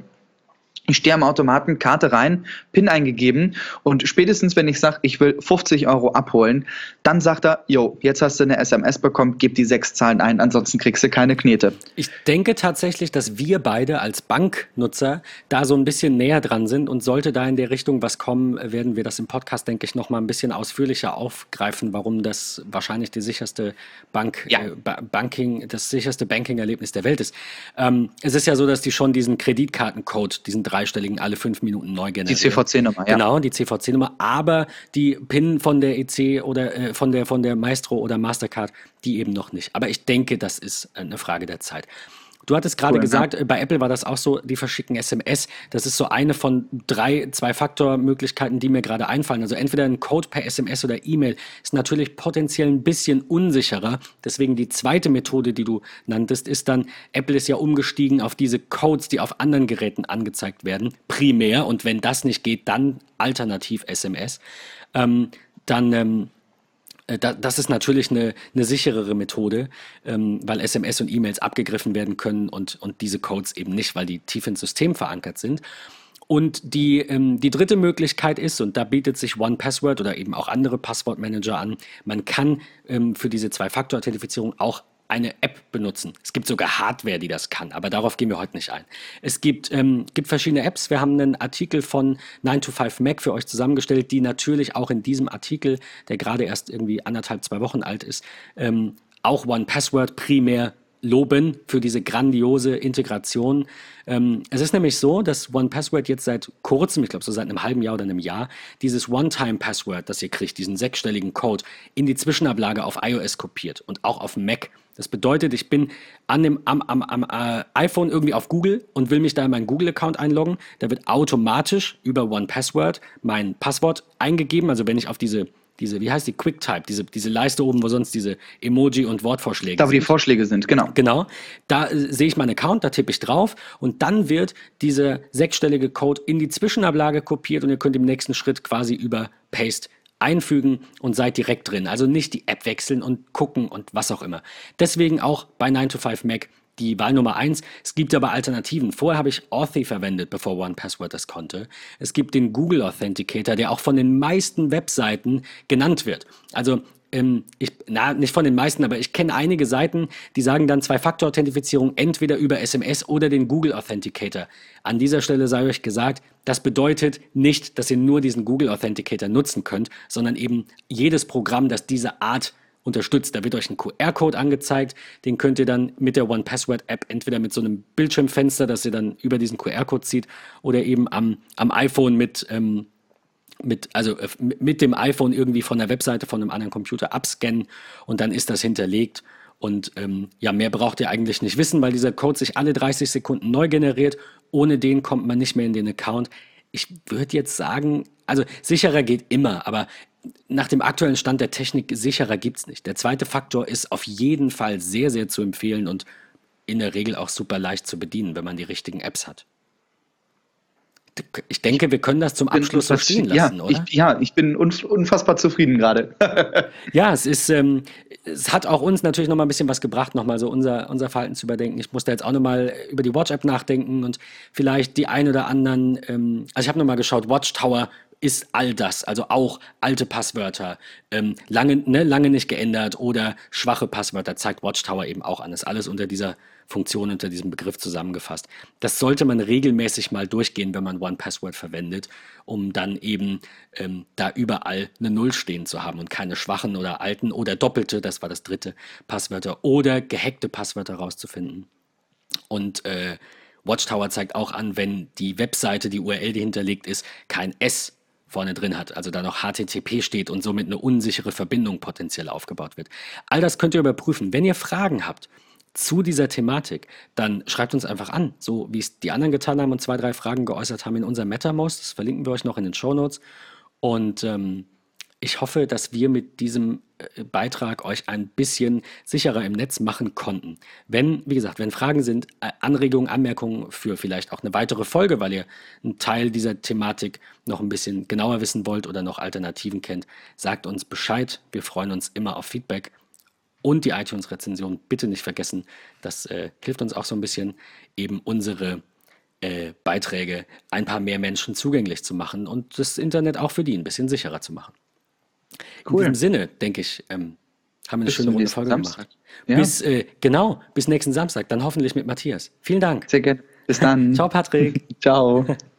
ich stehe am Automaten, Karte rein, PIN eingegeben und spätestens, wenn ich sage, ich will 50 Euro abholen, dann sagt er, jo, jetzt hast du eine SMS bekommen, gib die sechs Zahlen ein, ansonsten kriegst du keine Knete. Ich denke tatsächlich, dass wir beide als Banknutzer da so ein bisschen näher dran sind und sollte da in der Richtung was kommen, werden wir das im Podcast, denke ich, noch mal ein bisschen ausführlicher aufgreifen, warum das wahrscheinlich die sicherste Bank, ja. äh, Banking, das sicherste Banking-Erlebnis der Welt ist. Ähm, es ist ja so, dass die schon diesen Kreditkartencode, diesen dreistelligen alle fünf Minuten neu generieren. Die CVC-Nummer, ja. Genau, die CVC-Nummer, aber die PIN von der EC oder äh, von, der, von der Maestro oder Mastercard, die eben noch nicht. Aber ich denke, das ist eine Frage der Zeit. Du hattest gerade cool, gesagt, ja. bei Apple war das auch so, die verschicken SMS. Das ist so eine von drei Zwei-Faktor-Möglichkeiten, die mir gerade einfallen. Also entweder ein Code per SMS oder E-Mail ist natürlich potenziell ein bisschen unsicherer. Deswegen die zweite Methode, die du nanntest, ist dann, Apple ist ja umgestiegen auf diese Codes, die auf anderen Geräten angezeigt werden, primär. Und wenn das nicht geht, dann alternativ SMS. Ähm, dann ähm, äh, das ist natürlich eine, eine sicherere Methode, ähm, weil SMS und E-Mails abgegriffen werden können und, und diese Codes eben nicht, weil die tief ins System verankert sind. Und die, ähm, die dritte Möglichkeit ist, und da bietet sich OnePassword oder eben auch andere Passwortmanager an, man kann ähm, für diese Zwei-Faktor-Authentifizierung auch eine App benutzen. Es gibt sogar Hardware, die das kann, aber darauf gehen wir heute nicht ein. Es gibt, ähm, gibt verschiedene Apps. Wir haben einen Artikel von 9to5Mac für euch zusammengestellt, die natürlich auch in diesem Artikel, der gerade erst irgendwie anderthalb, zwei Wochen alt ist, ähm, auch One Password primär loben für diese grandiose Integration. Ähm, es ist nämlich so, dass OnePassword jetzt seit kurzem, ich glaube so seit einem halben Jahr oder einem Jahr, dieses One-Time-Password, das ihr kriegt, diesen sechsstelligen Code, in die Zwischenablage auf iOS kopiert und auch auf Mac. Das bedeutet, ich bin an dem, am, am, am äh, iPhone irgendwie auf Google und will mich da in meinen Google-Account einloggen. Da wird automatisch über OnePassword mein Passwort eingegeben. Also wenn ich auf diese diese, wie heißt die, QuickType, diese, diese Leiste oben, wo sonst diese Emoji- und Wortvorschläge Da, wo sind. die Vorschläge sind, genau. Genau. Da äh, sehe ich meinen Account, da tippe ich drauf und dann wird dieser sechsstellige Code in die Zwischenablage kopiert und ihr könnt im nächsten Schritt quasi über Paste einfügen und seid direkt drin. Also nicht die App wechseln und gucken und was auch immer. Deswegen auch bei 9to5Mac die Wahl Nummer eins. Es gibt aber Alternativen. Vorher habe ich Authy verwendet, bevor OnePassword das konnte. Es gibt den Google Authenticator, der auch von den meisten Webseiten genannt wird. Also ähm, ich, na, nicht von den meisten, aber ich kenne einige Seiten, die sagen dann Zwei-Faktor-Authentifizierung entweder über SMS oder den Google Authenticator. An dieser Stelle sei euch gesagt, das bedeutet nicht, dass ihr nur diesen Google Authenticator nutzen könnt, sondern eben jedes Programm, das diese Art unterstützt. Da wird euch ein QR-Code angezeigt, den könnt ihr dann mit der One-Password-App entweder mit so einem Bildschirmfenster, das ihr dann über diesen QR-Code zieht, oder eben am, am iPhone mit, ähm, mit, also äh, mit dem iPhone irgendwie von der Webseite von einem anderen Computer abscannen und dann ist das hinterlegt. Und ähm, ja, mehr braucht ihr eigentlich nicht wissen, weil dieser Code sich alle 30 Sekunden neu generiert. Ohne den kommt man nicht mehr in den Account. Ich würde jetzt sagen, also sicherer geht immer, aber nach dem aktuellen Stand der Technik sicherer gibt es nicht. Der zweite Faktor ist auf jeden Fall sehr, sehr zu empfehlen und in der Regel auch super leicht zu bedienen, wenn man die richtigen Apps hat. Ich denke, wir können das zum Abschluss so stehen lassen, ja, oder? Ich, ja, ich bin unfassbar zufrieden gerade. *laughs* ja, es ist, ähm, es hat auch uns natürlich noch mal ein bisschen was gebracht, noch mal so unser, unser Verhalten zu überdenken. Ich musste jetzt auch noch mal über die Watch-App nachdenken und vielleicht die ein oder anderen, ähm, also ich habe noch mal geschaut, Watchtower ist all das, also auch alte Passwörter, ähm, lange, ne, lange nicht geändert oder schwache Passwörter, zeigt Watchtower eben auch an. Das ist alles unter dieser Funktion, unter diesem Begriff zusammengefasst. Das sollte man regelmäßig mal durchgehen, wenn man One Password verwendet, um dann eben ähm, da überall eine Null stehen zu haben und keine schwachen oder alten oder doppelte, das war das dritte, Passwörter oder gehackte Passwörter rauszufinden. Und äh, Watchtower zeigt auch an, wenn die Webseite, die URL, die hinterlegt ist, kein S vorne drin hat, also da noch HTTP steht und somit eine unsichere Verbindung potenziell aufgebaut wird. All das könnt ihr überprüfen. Wenn ihr Fragen habt zu dieser Thematik, dann schreibt uns einfach an, so wie es die anderen getan haben und zwei, drei Fragen geäußert haben in unserem MetaMost. Das verlinken wir euch noch in den Show Notes. Und ähm, ich hoffe, dass wir mit diesem äh, Beitrag euch ein bisschen sicherer im Netz machen konnten. Wenn, wie gesagt, wenn Fragen sind, äh, Anregungen, Anmerkungen für vielleicht auch eine weitere Folge, weil ihr einen Teil dieser Thematik noch ein bisschen genauer wissen wollt oder noch Alternativen kennt, sagt uns Bescheid. Wir freuen uns immer auf Feedback. Und die iTunes-Rezension bitte nicht vergessen. Das äh, hilft uns auch so ein bisschen, eben unsere äh, Beiträge ein paar mehr Menschen zugänglich zu machen und das Internet auch für die ein bisschen sicherer zu machen. Cool. In diesem Sinne, denke ich, ähm, haben wir eine bis schöne Runde Folge Samstag. gemacht. Ja. Bis, äh, genau, bis nächsten Samstag, dann hoffentlich mit Matthias. Vielen Dank. Sehr gerne. Bis dann. Ciao, Patrick. *laughs* Ciao. *laughs*